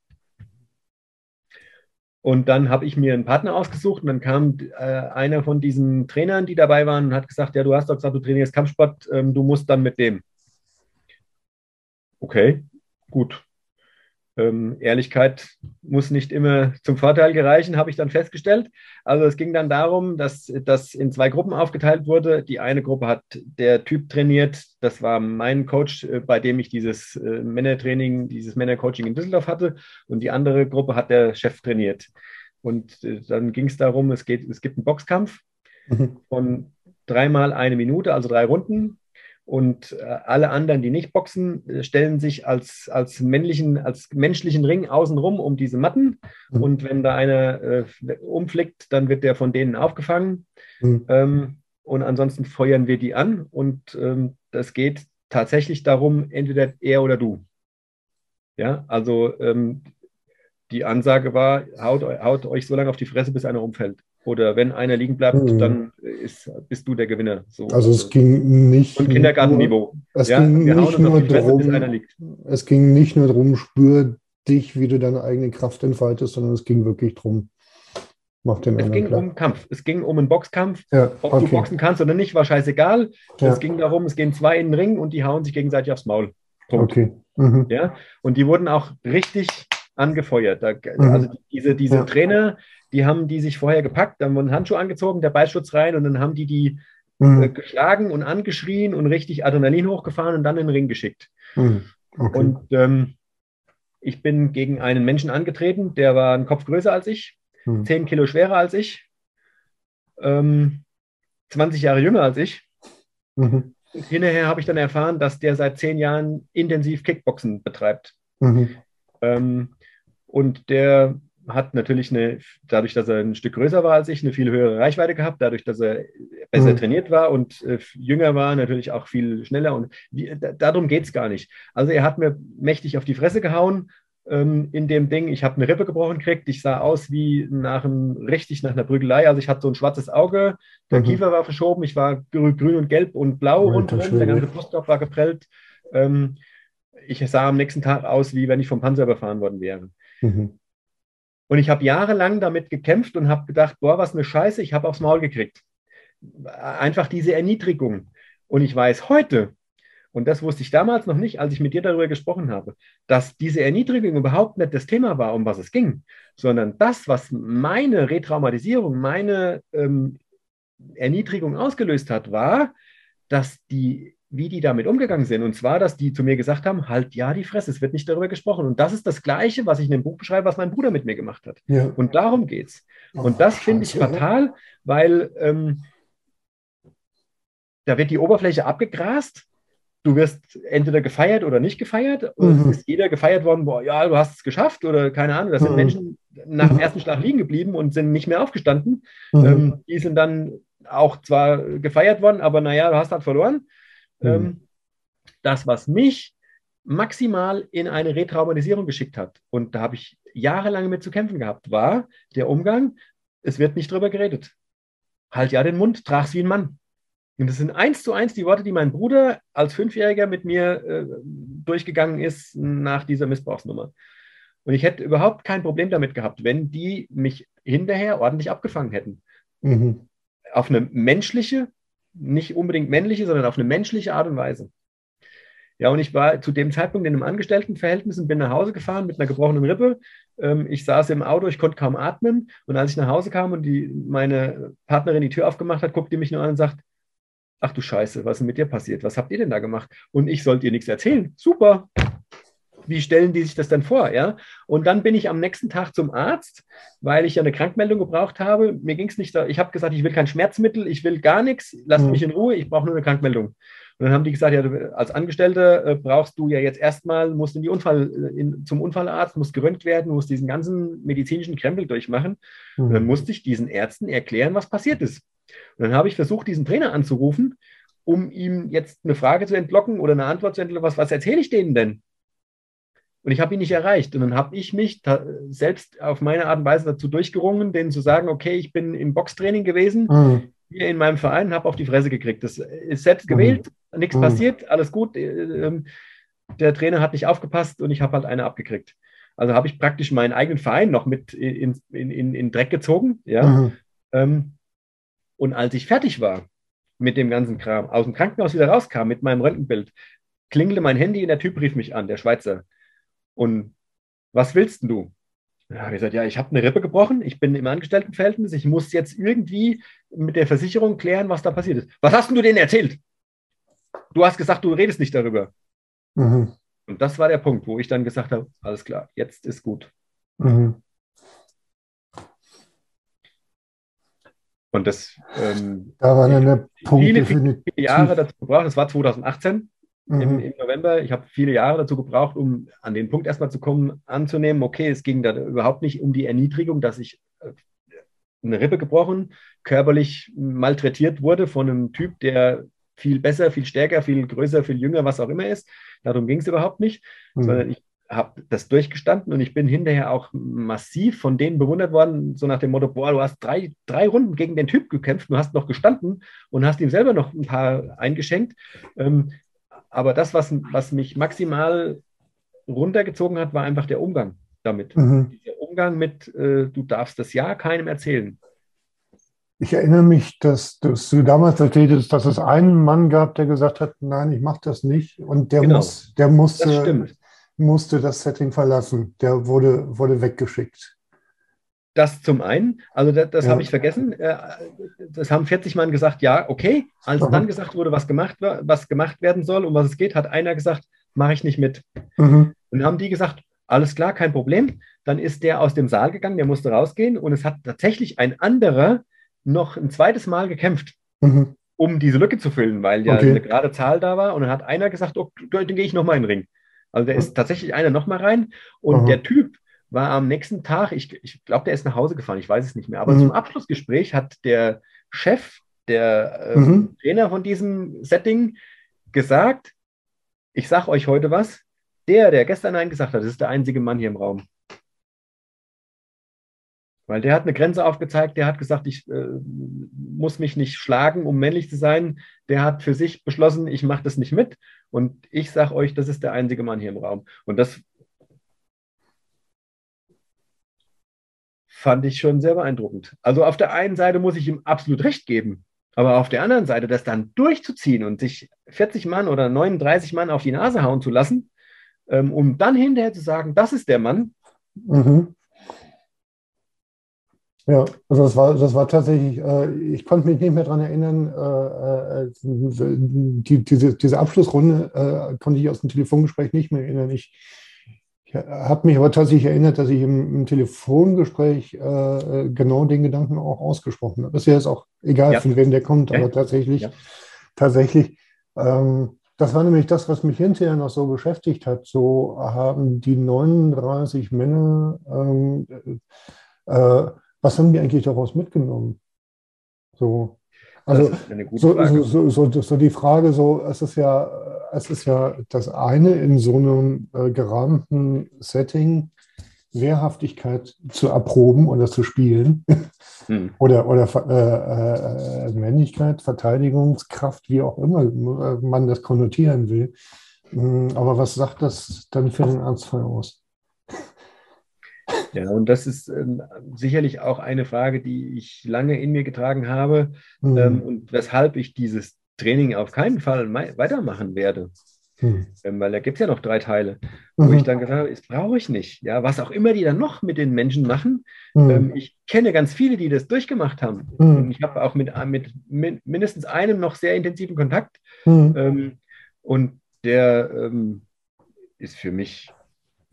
Und dann habe ich mir einen Partner ausgesucht und dann kam äh, einer von diesen Trainern, die dabei waren, und hat gesagt, ja, du hast doch gesagt, du trainierst Kampfsport, ähm, du musst dann mit dem. Okay, gut. Ähm, Ehrlichkeit muss nicht immer zum Vorteil gereichen, habe ich dann festgestellt. Also es ging dann darum, dass das in zwei Gruppen aufgeteilt wurde. Die eine Gruppe hat der Typ trainiert, das war mein Coach, äh, bei dem ich dieses äh, Männertraining, dieses Männercoaching in Düsseldorf hatte. Und die andere Gruppe hat der Chef trainiert. Und äh, dann ging es darum, es, geht, es gibt einen Boxkampf Mhm. von dreimal eine Minute, also drei Runden. Und äh, alle anderen, die nicht boxen, äh, stellen sich als, als männlichen, als menschlichen Ring außenrum um diese Matten. Mhm. Und wenn da einer äh, umflickt, dann wird der von denen aufgefangen. Mhm. Ähm, und ansonsten feuern wir die an. Und ähm, das geht tatsächlich darum, entweder er oder du. Ja, also ähm, die Ansage war, haut, haut, euch so lange auf die Fresse, bis einer umfällt. Oder wenn einer liegen bleibt, mhm. dann ist, bist du der Gewinner. So, also es ging nicht. Und Kindergartenniveau. Es ja, ging nicht nur darum, es ging nicht nur darum, spür dich, wie du deine eigene Kraft entfaltest, sondern es ging wirklich darum, mach den Es ging klar. um Kampf. Es ging um einen Boxkampf. Ja, Ob okay. du boxen kannst oder nicht, war scheißegal. Ja. Es ging darum, es gehen zwei in den Ring und die hauen sich gegenseitig aufs Maul. Punkt. Okay. Mhm. Ja, und die wurden auch richtig angefeuert. Da, mhm. Also diese, diese ja. Trainer, die haben die sich vorher gepackt, dann wurden Handschuhe angezogen, der Ballschutz rein und dann haben die die mhm. äh, geschlagen und angeschrien und richtig Adrenalin hochgefahren und dann in den Ring geschickt. Mhm. Okay. Und ähm, ich bin gegen einen Menschen angetreten, der war einen Kopf größer als ich, mhm. 10 Kilo schwerer als ich, ähm, 20 Jahre jünger als ich. Mhm. Hinterher habe ich dann erfahren, dass der seit zehn Jahren intensiv Kickboxen betreibt. Mhm. Ähm, und der hat natürlich eine, dadurch, dass er ein Stück größer war als ich, eine viel höhere Reichweite gehabt, dadurch, dass er besser mhm. trainiert war und äh, jünger war, natürlich auch viel schneller. Und wie, darum geht es gar nicht. Also er hat mir mächtig auf die Fresse gehauen ähm, in dem Ding. Ich habe eine Rippe gebrochen gekriegt. Ich sah aus wie nach einem, richtig nach einer Prügelei. Also ich hatte so ein schwarzes Auge, der mhm. Kiefer war verschoben, ich war grün und gelb und blau rundherum, der ganze Brustkorb war geprellt. Ähm, ich sah am nächsten Tag aus, wie wenn ich vom Panzer überfahren worden wäre. Mhm. Und ich habe jahrelang damit gekämpft und habe gedacht, boah, was eine Scheiße, ich habe aufs Maul gekriegt. Einfach diese Erniedrigung. Und ich weiß heute, und das wusste ich damals noch nicht, als ich mit dir darüber gesprochen habe, dass diese Erniedrigung überhaupt nicht das Thema war, um was es ging, sondern das, was meine Retraumatisierung, meine ähm, Erniedrigung ausgelöst hat, war, dass die wie die damit umgegangen sind. Und zwar, dass die zu mir gesagt haben, halt ja die Fresse, es wird nicht darüber gesprochen. Und das ist das Gleiche, was ich in dem Buch beschreibe, was mein Bruder mit mir gemacht hat. Ja. Und darum geht es. Oh, und das finde ich fatal, weil ähm, da wird die Oberfläche abgegrast. Du wirst entweder gefeiert oder nicht gefeiert. Mhm. Es ist jeder gefeiert worden, boah, ja, du hast es geschafft oder keine Ahnung. Da sind mhm. Menschen nach dem ersten Schlag liegen geblieben und sind nicht mehr aufgestanden. Mhm. Ähm, die sind dann auch zwar gefeiert worden, aber naja, du hast halt verloren. Mhm. Ähm, das, was mich maximal in eine Retraumatisierung geschickt hat, und da habe ich jahrelang mit zu kämpfen gehabt, war der Umgang, es wird nicht drüber geredet. Halt ja den Mund, trag's wie ein Mann. Und das sind eins zu eins die Worte, die mein Bruder als Fünfjähriger mit mir äh, durchgegangen ist nach dieser Missbrauchsnummer. Und ich hätte überhaupt kein Problem damit gehabt, wenn die mich hinterher ordentlich abgefangen hätten. Mhm. Auf eine menschliche, nicht unbedingt männliche, sondern auf eine menschliche Art und Weise. Ja, und ich war zu dem Zeitpunkt in einem Angestelltenverhältnis und bin nach Hause gefahren mit einer gebrochenen Rippe. Ähm, ich saß im Auto, ich konnte kaum atmen. Und als ich nach Hause kam und die, meine Partnerin die Tür aufgemacht hat, guckt die mich nur an und sagt, ach du Scheiße, was ist mit dir passiert? Was habt ihr denn da gemacht? Und ich sollte ihr nichts erzählen. Super, wie stellen die sich das denn vor? Ja? Und dann bin ich am nächsten Tag zum Arzt, weil ich ja eine Krankmeldung gebraucht habe. Mir ging es nicht, da, ich habe gesagt, ich will kein Schmerzmittel, ich will gar nichts, lasst mhm. mich in Ruhe, ich brauche nur eine Krankmeldung. Und dann haben die gesagt, ja, als Angestellter äh, brauchst du ja jetzt erstmal, musst in die Unfall, äh, in, zum Unfallarzt, musst gerönt werden, musst diesen ganzen medizinischen Krempel durchmachen. Mhm. Und dann musste ich diesen Ärzten erklären, was passiert ist. Und dann habe ich versucht, diesen Trainer anzurufen, um ihm jetzt eine Frage zu entlocken oder eine Antwort zu entlocken. Was, was erzähle ich denen denn? Und ich habe ihn nicht erreicht. Und dann habe ich mich selbst auf meine Art und Weise dazu durchgerungen, denen zu sagen, okay, ich bin im Boxtraining gewesen, mhm. hier in meinem Verein, habe auf die Fresse gekriegt. Das ist selbst mhm. gewählt, mhm. nichts mhm. passiert, alles gut. Äh, ähm, der Trainer hat nicht aufgepasst und ich habe halt eine abgekriegt. Also habe ich praktisch meinen eigenen Verein noch mit in, in, in, in Dreck gezogen. Ja? Mhm. Ähm, und als ich fertig war mit dem ganzen Kram, aus dem Krankenhaus wieder rauskam mit meinem Röntgenbild, klingelte mein Handy und der Typ rief mich an, der Schweizer. Und was willst du? Ja, habe ich gesagt, ja, ich habe eine Rippe gebrochen, ich bin im Angestelltenverhältnis, ich muss jetzt irgendwie mit der Versicherung klären, was da passiert ist. Was hast du denen erzählt? Du hast gesagt, du redest nicht darüber. Mhm. Und das war der Punkt, wo ich dann gesagt habe, alles klar, jetzt ist gut. Mhm. Und das ähm, da war dann der Punkt viele, viele Jahre dazu gebraucht. Das war 2018 mhm. im, im, November. Ich habe viele Jahre dazu gebraucht, um an den Punkt erstmal zu kommen, anzunehmen, okay, es ging da überhaupt nicht um die Erniedrigung, dass ich äh, eine Rippe gebrochen, körperlich malträtiert wurde von einem Typ, der viel besser, viel stärker, viel größer, viel jünger, was auch immer ist. Darum ging es überhaupt nicht, mhm. sondern ich habe das durchgestanden und ich bin hinterher auch massiv von denen bewundert worden, so nach dem Motto, boah, du hast drei, drei Runden gegen den Typ gekämpft, du hast noch gestanden und hast ihm selber noch ein paar eingeschenkt. Ähm, aber das, was, was mich maximal runtergezogen hat, war einfach der Umgang damit. Mhm. Der Umgang mit, äh, du darfst das ja keinem erzählen. Ich erinnere mich, dass, dass du damals erzählt hast, dass es einen Mann gab, der gesagt hat, nein, ich mache das nicht. Und der, genau. muss, der musste, das musste das Setting verlassen. Der wurde, wurde weggeschickt. Das zum einen, also das, das ja. habe ich vergessen. Äh, das haben 40 Mann gesagt, ja, okay. Als Aha. dann gesagt wurde, was gemacht, was gemacht werden soll, um was es geht, hat einer gesagt, mache ich nicht mit. Mhm. Und dann haben die gesagt, alles klar, kein Problem. Dann ist der aus dem Saal gegangen, der musste rausgehen und es hat tatsächlich ein anderer noch ein zweites Mal gekämpft, mhm. um diese Lücke zu füllen, weil ja okay. eine gerade Zahl da war und dann hat einer gesagt, oh, dann gehe ich nochmal in den Ring. Also der ist tatsächlich einer nochmal rein und mhm. der Typ war am nächsten Tag, ich, ich glaube, der ist nach Hause gefahren, ich weiß es nicht mehr, aber mhm. zum Abschlussgespräch hat der Chef, der äh, mhm. Trainer von diesem Setting gesagt, ich sage euch heute was, der, der gestern Nein gesagt hat, ist der einzige Mann hier im Raum. Weil der hat eine Grenze aufgezeigt, der hat gesagt, ich äh, muss mich nicht schlagen, um männlich zu sein. Der hat für sich beschlossen, ich mache das nicht mit. Und ich sage euch, das ist der einzige Mann hier im Raum. Und das fand ich schon sehr beeindruckend. Also auf der einen Seite muss ich ihm absolut recht geben. Aber auf der anderen Seite, das dann durchzuziehen und sich 40 Mann oder 39 Mann auf die Nase hauen zu lassen, ähm, um dann hinterher zu sagen, das ist der Mann. Mhm. Ja, also das war, das war tatsächlich, äh, ich konnte mich nicht mehr daran erinnern, äh, äh, die, diese, diese Abschlussrunde äh, konnte ich aus dem Telefongespräch nicht mehr erinnern. Ich, ich habe mich aber tatsächlich erinnert, dass ich im, im Telefongespräch äh, genau den Gedanken auch ausgesprochen habe. Das ist ja jetzt auch egal, ja. von wem der kommt, aber tatsächlich, ja. tatsächlich, ähm, das war nämlich das, was mich hinterher noch so beschäftigt hat. So haben die 39 Männer, ähm, äh, was haben die eigentlich daraus mitgenommen? So, also so, so, so, so, die Frage, so, es ist ja, es ist ja das eine in so einem äh, gerahmten Setting, Wehrhaftigkeit zu erproben oder zu spielen. Hm. oder oder äh, äh, Männlichkeit, Verteidigungskraft, wie auch immer man das konnotieren will. Hm, aber was sagt das dann für den Ernstfall aus? Ja, und das ist ähm, sicherlich auch eine Frage, die ich lange in mir getragen habe mhm. ähm, und weshalb ich dieses Training auf keinen Fall weitermachen werde. Mhm. Ähm, weil da gibt es ja noch drei Teile, wo mhm. ich dann gesagt habe, das brauche ich nicht. Ja, was auch immer die dann noch mit den Menschen machen. Mhm. Ähm, ich kenne ganz viele, die das durchgemacht haben. Mhm. Und ich habe auch mit, mit, mit, mindestens einem noch sehr intensiven Kontakt. Mhm. Ähm, und der ähm, ist für mich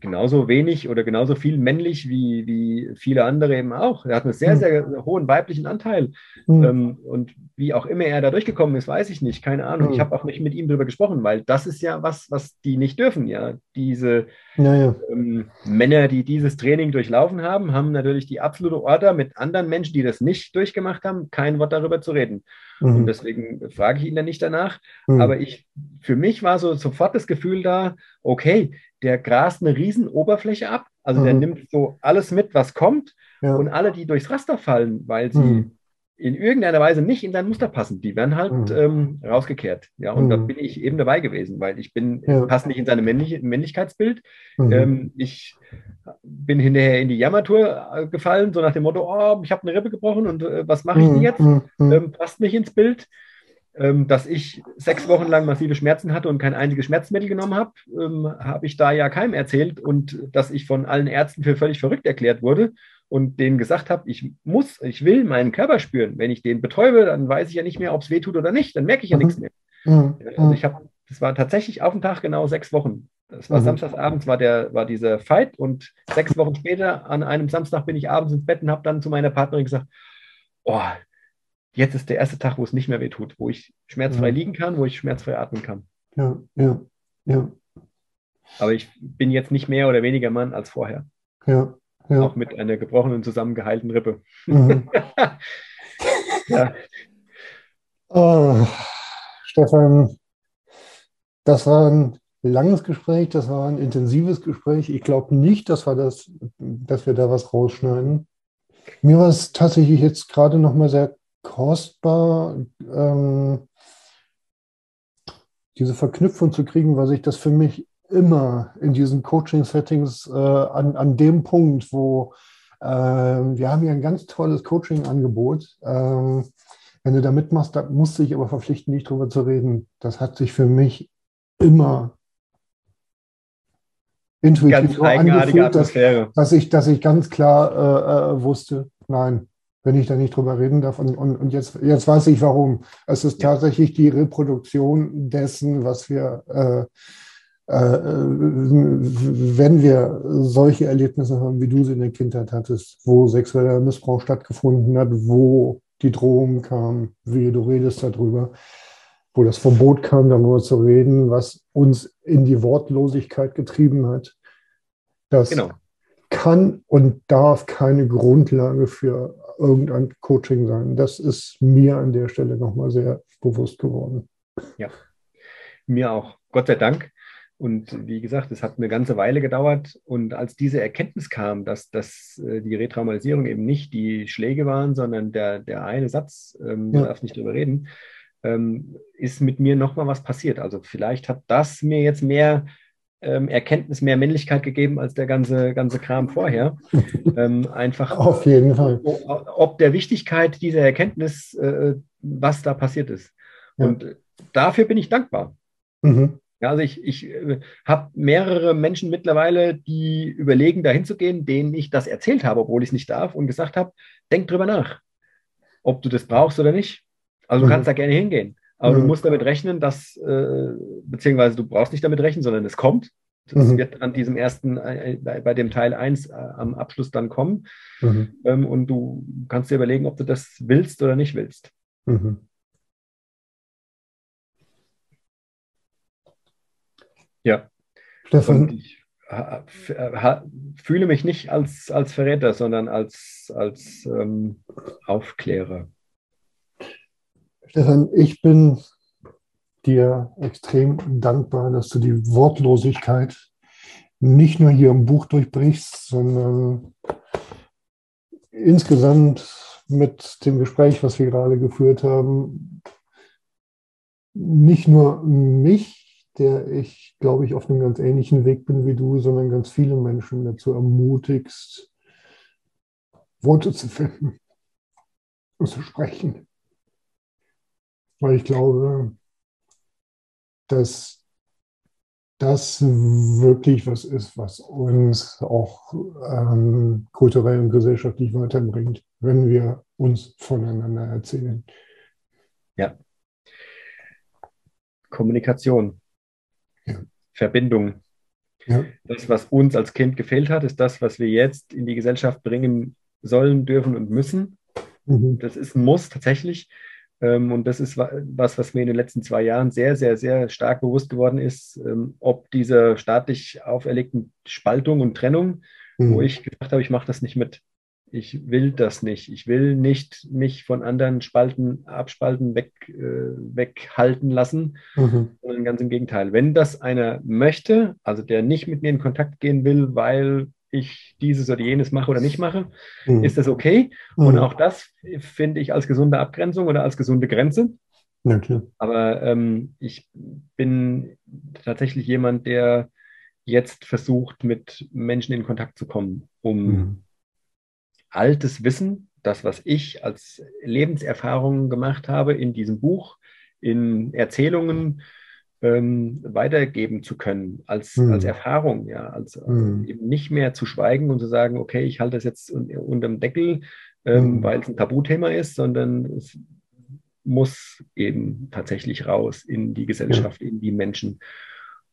genauso wenig oder genauso viel männlich wie, wie viele andere eben auch. Er hat einen sehr, hm. sehr hohen weiblichen Anteil. Mhm. Ähm, und wie auch immer er da durchgekommen ist, weiß ich nicht, keine Ahnung. Mhm. Ich habe auch nicht mit ihm darüber gesprochen, weil das ist ja was, was die nicht dürfen. Ja, diese ja, ja. Ähm, Männer, die dieses Training durchlaufen haben, haben natürlich die absolute Order mit anderen Menschen, die das nicht durchgemacht haben, kein Wort darüber zu reden. Mhm. Und deswegen frage ich ihn dann nicht danach. Aber ich, für mich war so sofort das Gefühl da, okay, der grast eine riesen Oberfläche ab. Also mhm. der nimmt so alles mit, was kommt. Ja. Und alle, die durchs Raster fallen, weil sie mhm. in irgendeiner Weise nicht in sein Muster passen, die werden halt mhm. ähm, rausgekehrt. Ja, und da mhm. bin ich eben dabei gewesen, weil ich bin, ja. passe nicht in seine Männlich Männlichkeitsbild. Mhm. Ähm, ich bin hinterher in die Jammertour äh, gefallen, so nach dem Motto, oh, ich habe eine Rippe gebrochen und äh, was mache ich denn jetzt? Ähm, passt nicht ins Bild. Ähm, dass ich sechs Wochen lang massive Schmerzen hatte und kein einziges Schmerzmittel genommen habe, ähm, habe ich da ja keinem erzählt und dass ich von allen Ärzten für völlig verrückt erklärt wurde und denen gesagt habe, ich muss, ich will meinen Körper spüren. Wenn ich den betäube, dann weiß ich ja nicht mehr, ob es weh tut oder nicht. Dann merke ich ja mhm. nichts mehr. Mhm. Also ich habe, das war tatsächlich auf den Tag genau sechs Wochen. Das war mhm. Samstagsabends, war, der, war dieser Fight und sechs Wochen später, an einem Samstag, bin ich abends ins Bett und habe dann zu meiner Partnerin gesagt, oh, jetzt ist der erste Tag, wo es nicht mehr weh tut, wo ich schmerzfrei ja. liegen kann, wo ich schmerzfrei atmen kann. Ja, ja, ja. Aber ich bin jetzt nicht mehr oder weniger Mann als vorher. Ja. ja. auch mit einer gebrochenen, zusammengeheilten Rippe. Mhm. ja. Oh, Stefan, das war ein langes Gespräch, das war ein intensives Gespräch. Ich glaube nicht, dass wir, das, dass wir da was rausschneiden. Mir war es tatsächlich jetzt gerade nochmal sehr kostbar, ähm, diese Verknüpfung zu kriegen, weil sich das für mich immer in diesen Coaching-Settings äh, an, an dem Punkt, wo äh, wir haben ja ein ganz tolles Coaching-Angebot. Ähm, wenn du da mitmachst, da musst du dich aber verpflichten, nicht drüber zu reden. Das hat sich für mich immer intuitiv so angefühlt, dass, dass, ich, dass ich ganz klar äh, äh, wusste, nein, wenn ich da nicht drüber reden darf. Und, und, und jetzt, jetzt weiß ich warum. Es ist ja. tatsächlich die Reproduktion dessen, was wir, äh, äh, wenn wir solche Erlebnisse haben, wie du sie in der Kindheit hattest, wo sexueller Missbrauch stattgefunden hat, wo die Drohung kam, wie du redest darüber, wo das Verbot kam, darüber zu reden, was uns in die Wortlosigkeit getrieben hat. Das genau. kann und darf keine Grundlage für irgendein Coaching sein. Das ist mir an der Stelle nochmal sehr bewusst geworden. Ja, mir auch. Gott sei Dank. Und wie gesagt, es hat eine ganze Weile gedauert. Und als diese Erkenntnis kam, dass, dass äh, die Retraumatisierung eben nicht die Schläge waren, sondern der, der eine Satz, ähm, ja. du darfst nicht drüber reden, ähm, ist mit mir nochmal was passiert. Also vielleicht hat das mir jetzt mehr ähm, Erkenntnis, mehr Männlichkeit gegeben als der ganze, ganze Kram vorher. ähm, einfach auf jeden Fall. Ob der Wichtigkeit dieser Erkenntnis, äh, was da passiert ist. Ja. Und dafür bin ich dankbar. Mhm. Ja, also ich, ich äh, habe mehrere Menschen mittlerweile, die überlegen, dahin zu gehen, denen ich das erzählt habe, obwohl ich es nicht darf und gesagt habe, denk drüber nach, ob du das brauchst oder nicht. Also du mhm. kannst da gerne hingehen. Aber mhm. du musst damit rechnen, dass, äh, beziehungsweise du brauchst nicht damit rechnen, sondern es kommt. Das mhm. wird an diesem ersten, äh, bei, bei, dem Teil 1 äh, am Abschluss dann kommen. Mhm. Ähm, und du kannst dir überlegen, ob du das willst oder nicht willst. Mhm. Ja. Stefan. Ich fühle mich nicht als, als Verräter, sondern als, als ähm, Aufklärer. Stefan, ich bin dir extrem dankbar, dass du die Wortlosigkeit nicht nur hier im Buch durchbrichst, sondern insgesamt mit dem Gespräch, was wir gerade geführt haben, nicht nur mich der ich, glaube ich, auf einem ganz ähnlichen Weg bin wie du, sondern ganz viele Menschen dazu ermutigst, Worte zu finden und zu sprechen. Weil ich glaube, dass das wirklich was ist, was uns auch ähm, kulturell und gesellschaftlich weiterbringt, wenn wir uns voneinander erzählen. Ja. Kommunikation. Verbindung. Ja. Das, was uns als Kind gefehlt hat, ist das, was wir jetzt in die Gesellschaft bringen sollen, dürfen und müssen. Mhm. Das ist ein Muss tatsächlich. Ähm, und das ist was, was mir in den letzten zwei Jahren sehr, sehr, sehr stark bewusst geworden ist, ähm, ob dieser staatlich auferlegten Spaltung und Trennung, mhm. wo ich gedacht habe, ich mache das nicht mit ich will das nicht. Ich will nicht mich von anderen Spalten, Abspalten weg, äh, weghalten lassen, mhm. sondern ganz im Gegenteil. Wenn das einer möchte, also der nicht mit mir in Kontakt gehen will, weil ich dieses oder jenes mache oder nicht mache, mhm. ist das okay. Mhm. Und auch das finde ich als gesunde Abgrenzung oder als gesunde Grenze. Ja, Aber ähm, ich bin tatsächlich jemand, der jetzt versucht, mit Menschen in Kontakt zu kommen, um mhm altes Wissen, das, was ich als Lebenserfahrungen gemacht habe in diesem Buch, in Erzählungen ähm, weitergeben zu können, als, mhm. als Erfahrung, ja, als mhm. eben nicht mehr zu schweigen und zu sagen, okay, ich halte das jetzt un unterm Deckel, ähm, mhm. weil es ein Tabuthema ist, sondern es muss eben tatsächlich raus in die Gesellschaft, ja. in die Menschen.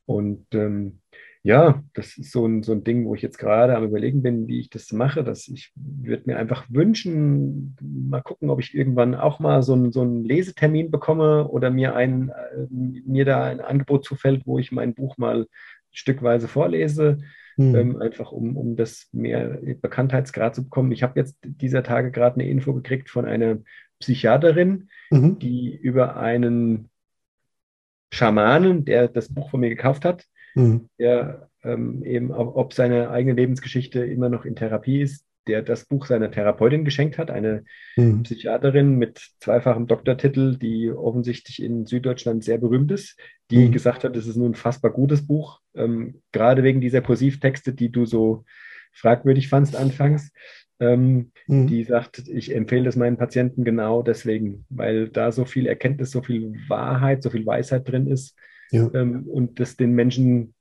Und ähm, ja, das ist so ein, so ein Ding, wo ich jetzt gerade am Überlegen bin, wie ich das mache. Dass ich würde mir einfach wünschen, mal gucken, ob ich irgendwann auch mal so, ein, so einen Lesetermin bekomme oder mir, ein, äh, mir da ein Angebot zufällt, wo ich mein Buch mal stückweise vorlese. Mhm. ähm, einfach um, um das mehr Bekanntheitsgrad zu bekommen. Ich habe jetzt dieser Tage gerade eine Info gekriegt von einer Psychiaterin, Mhm. die über einen Schamanen, der das Buch von mir gekauft hat, Mhm. der ähm, eben, ob, seine eigene Lebensgeschichte immer noch in Therapie ist, der das Buch seiner Therapeutin geschenkt hat, eine Mhm. Psychiaterin mit zweifachem Doktortitel, die offensichtlich in Süddeutschland sehr berühmt ist, die Mhm. gesagt hat, es ist ein unfassbar gutes Buch, ähm, gerade wegen dieser Kursivtexte, die du so fragwürdig fandst anfangs. Ähm, Mhm. die sagt, ich empfehle das meinen Patienten genau deswegen, weil da so viel Erkenntnis, so viel Wahrheit, so viel Weisheit drin ist Ja. ähm, und das den Menschen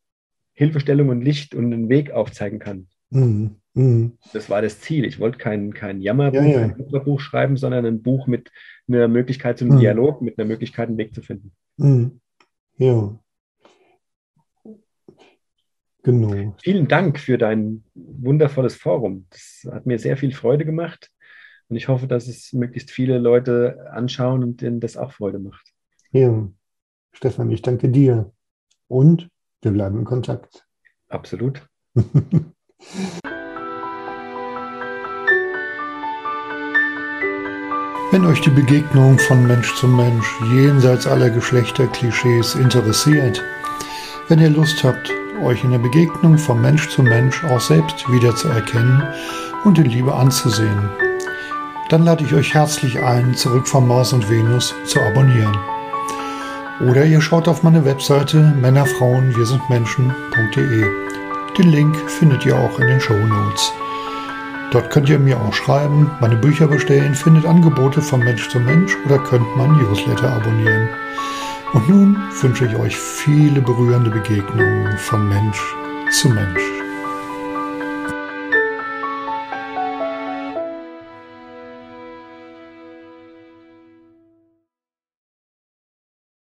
Hilfestellung und Licht und einen Weg aufzeigen kann. Mhm. Mhm. Das war das Ziel. Ich wollte kein, kein Jammerbuch, Ja, ja. kein Opferbuch schreiben, sondern ein Buch mit einer Möglichkeit zum Mhm. Dialog, mit einer Möglichkeit, einen Weg zu finden. Mhm. Ja. Genau. Vielen Dank für dein wundervolles Forum. Das hat mir sehr viel Freude gemacht und ich hoffe, dass es möglichst viele Leute anschauen und denen das auch Freude macht. Ja. Stefan, ich danke dir. Und wir bleiben in Kontakt. Absolut. Wenn euch die Begegnung von Mensch zu Mensch jenseits aller Geschlechterklischees interessiert, wenn ihr Lust habt, euch in der Begegnung von Mensch zu Mensch auch selbst wiederzuerkennen und in Liebe anzusehen, dann lade ich euch herzlich ein, zurück von Mars und Venus zu abonnieren. Oder ihr schaut auf meine Webseite Männerfrauen wir sind Menschen.de. Den Link findet ihr auch in den Show Notes. Dort könnt ihr mir auch schreiben, meine Bücher bestellen, findet Angebote von Mensch zu Mensch oder könnt mein Newsletter abonnieren. Und nun wünsche ich euch viele berührende Begegnungen von Mensch zu Mensch.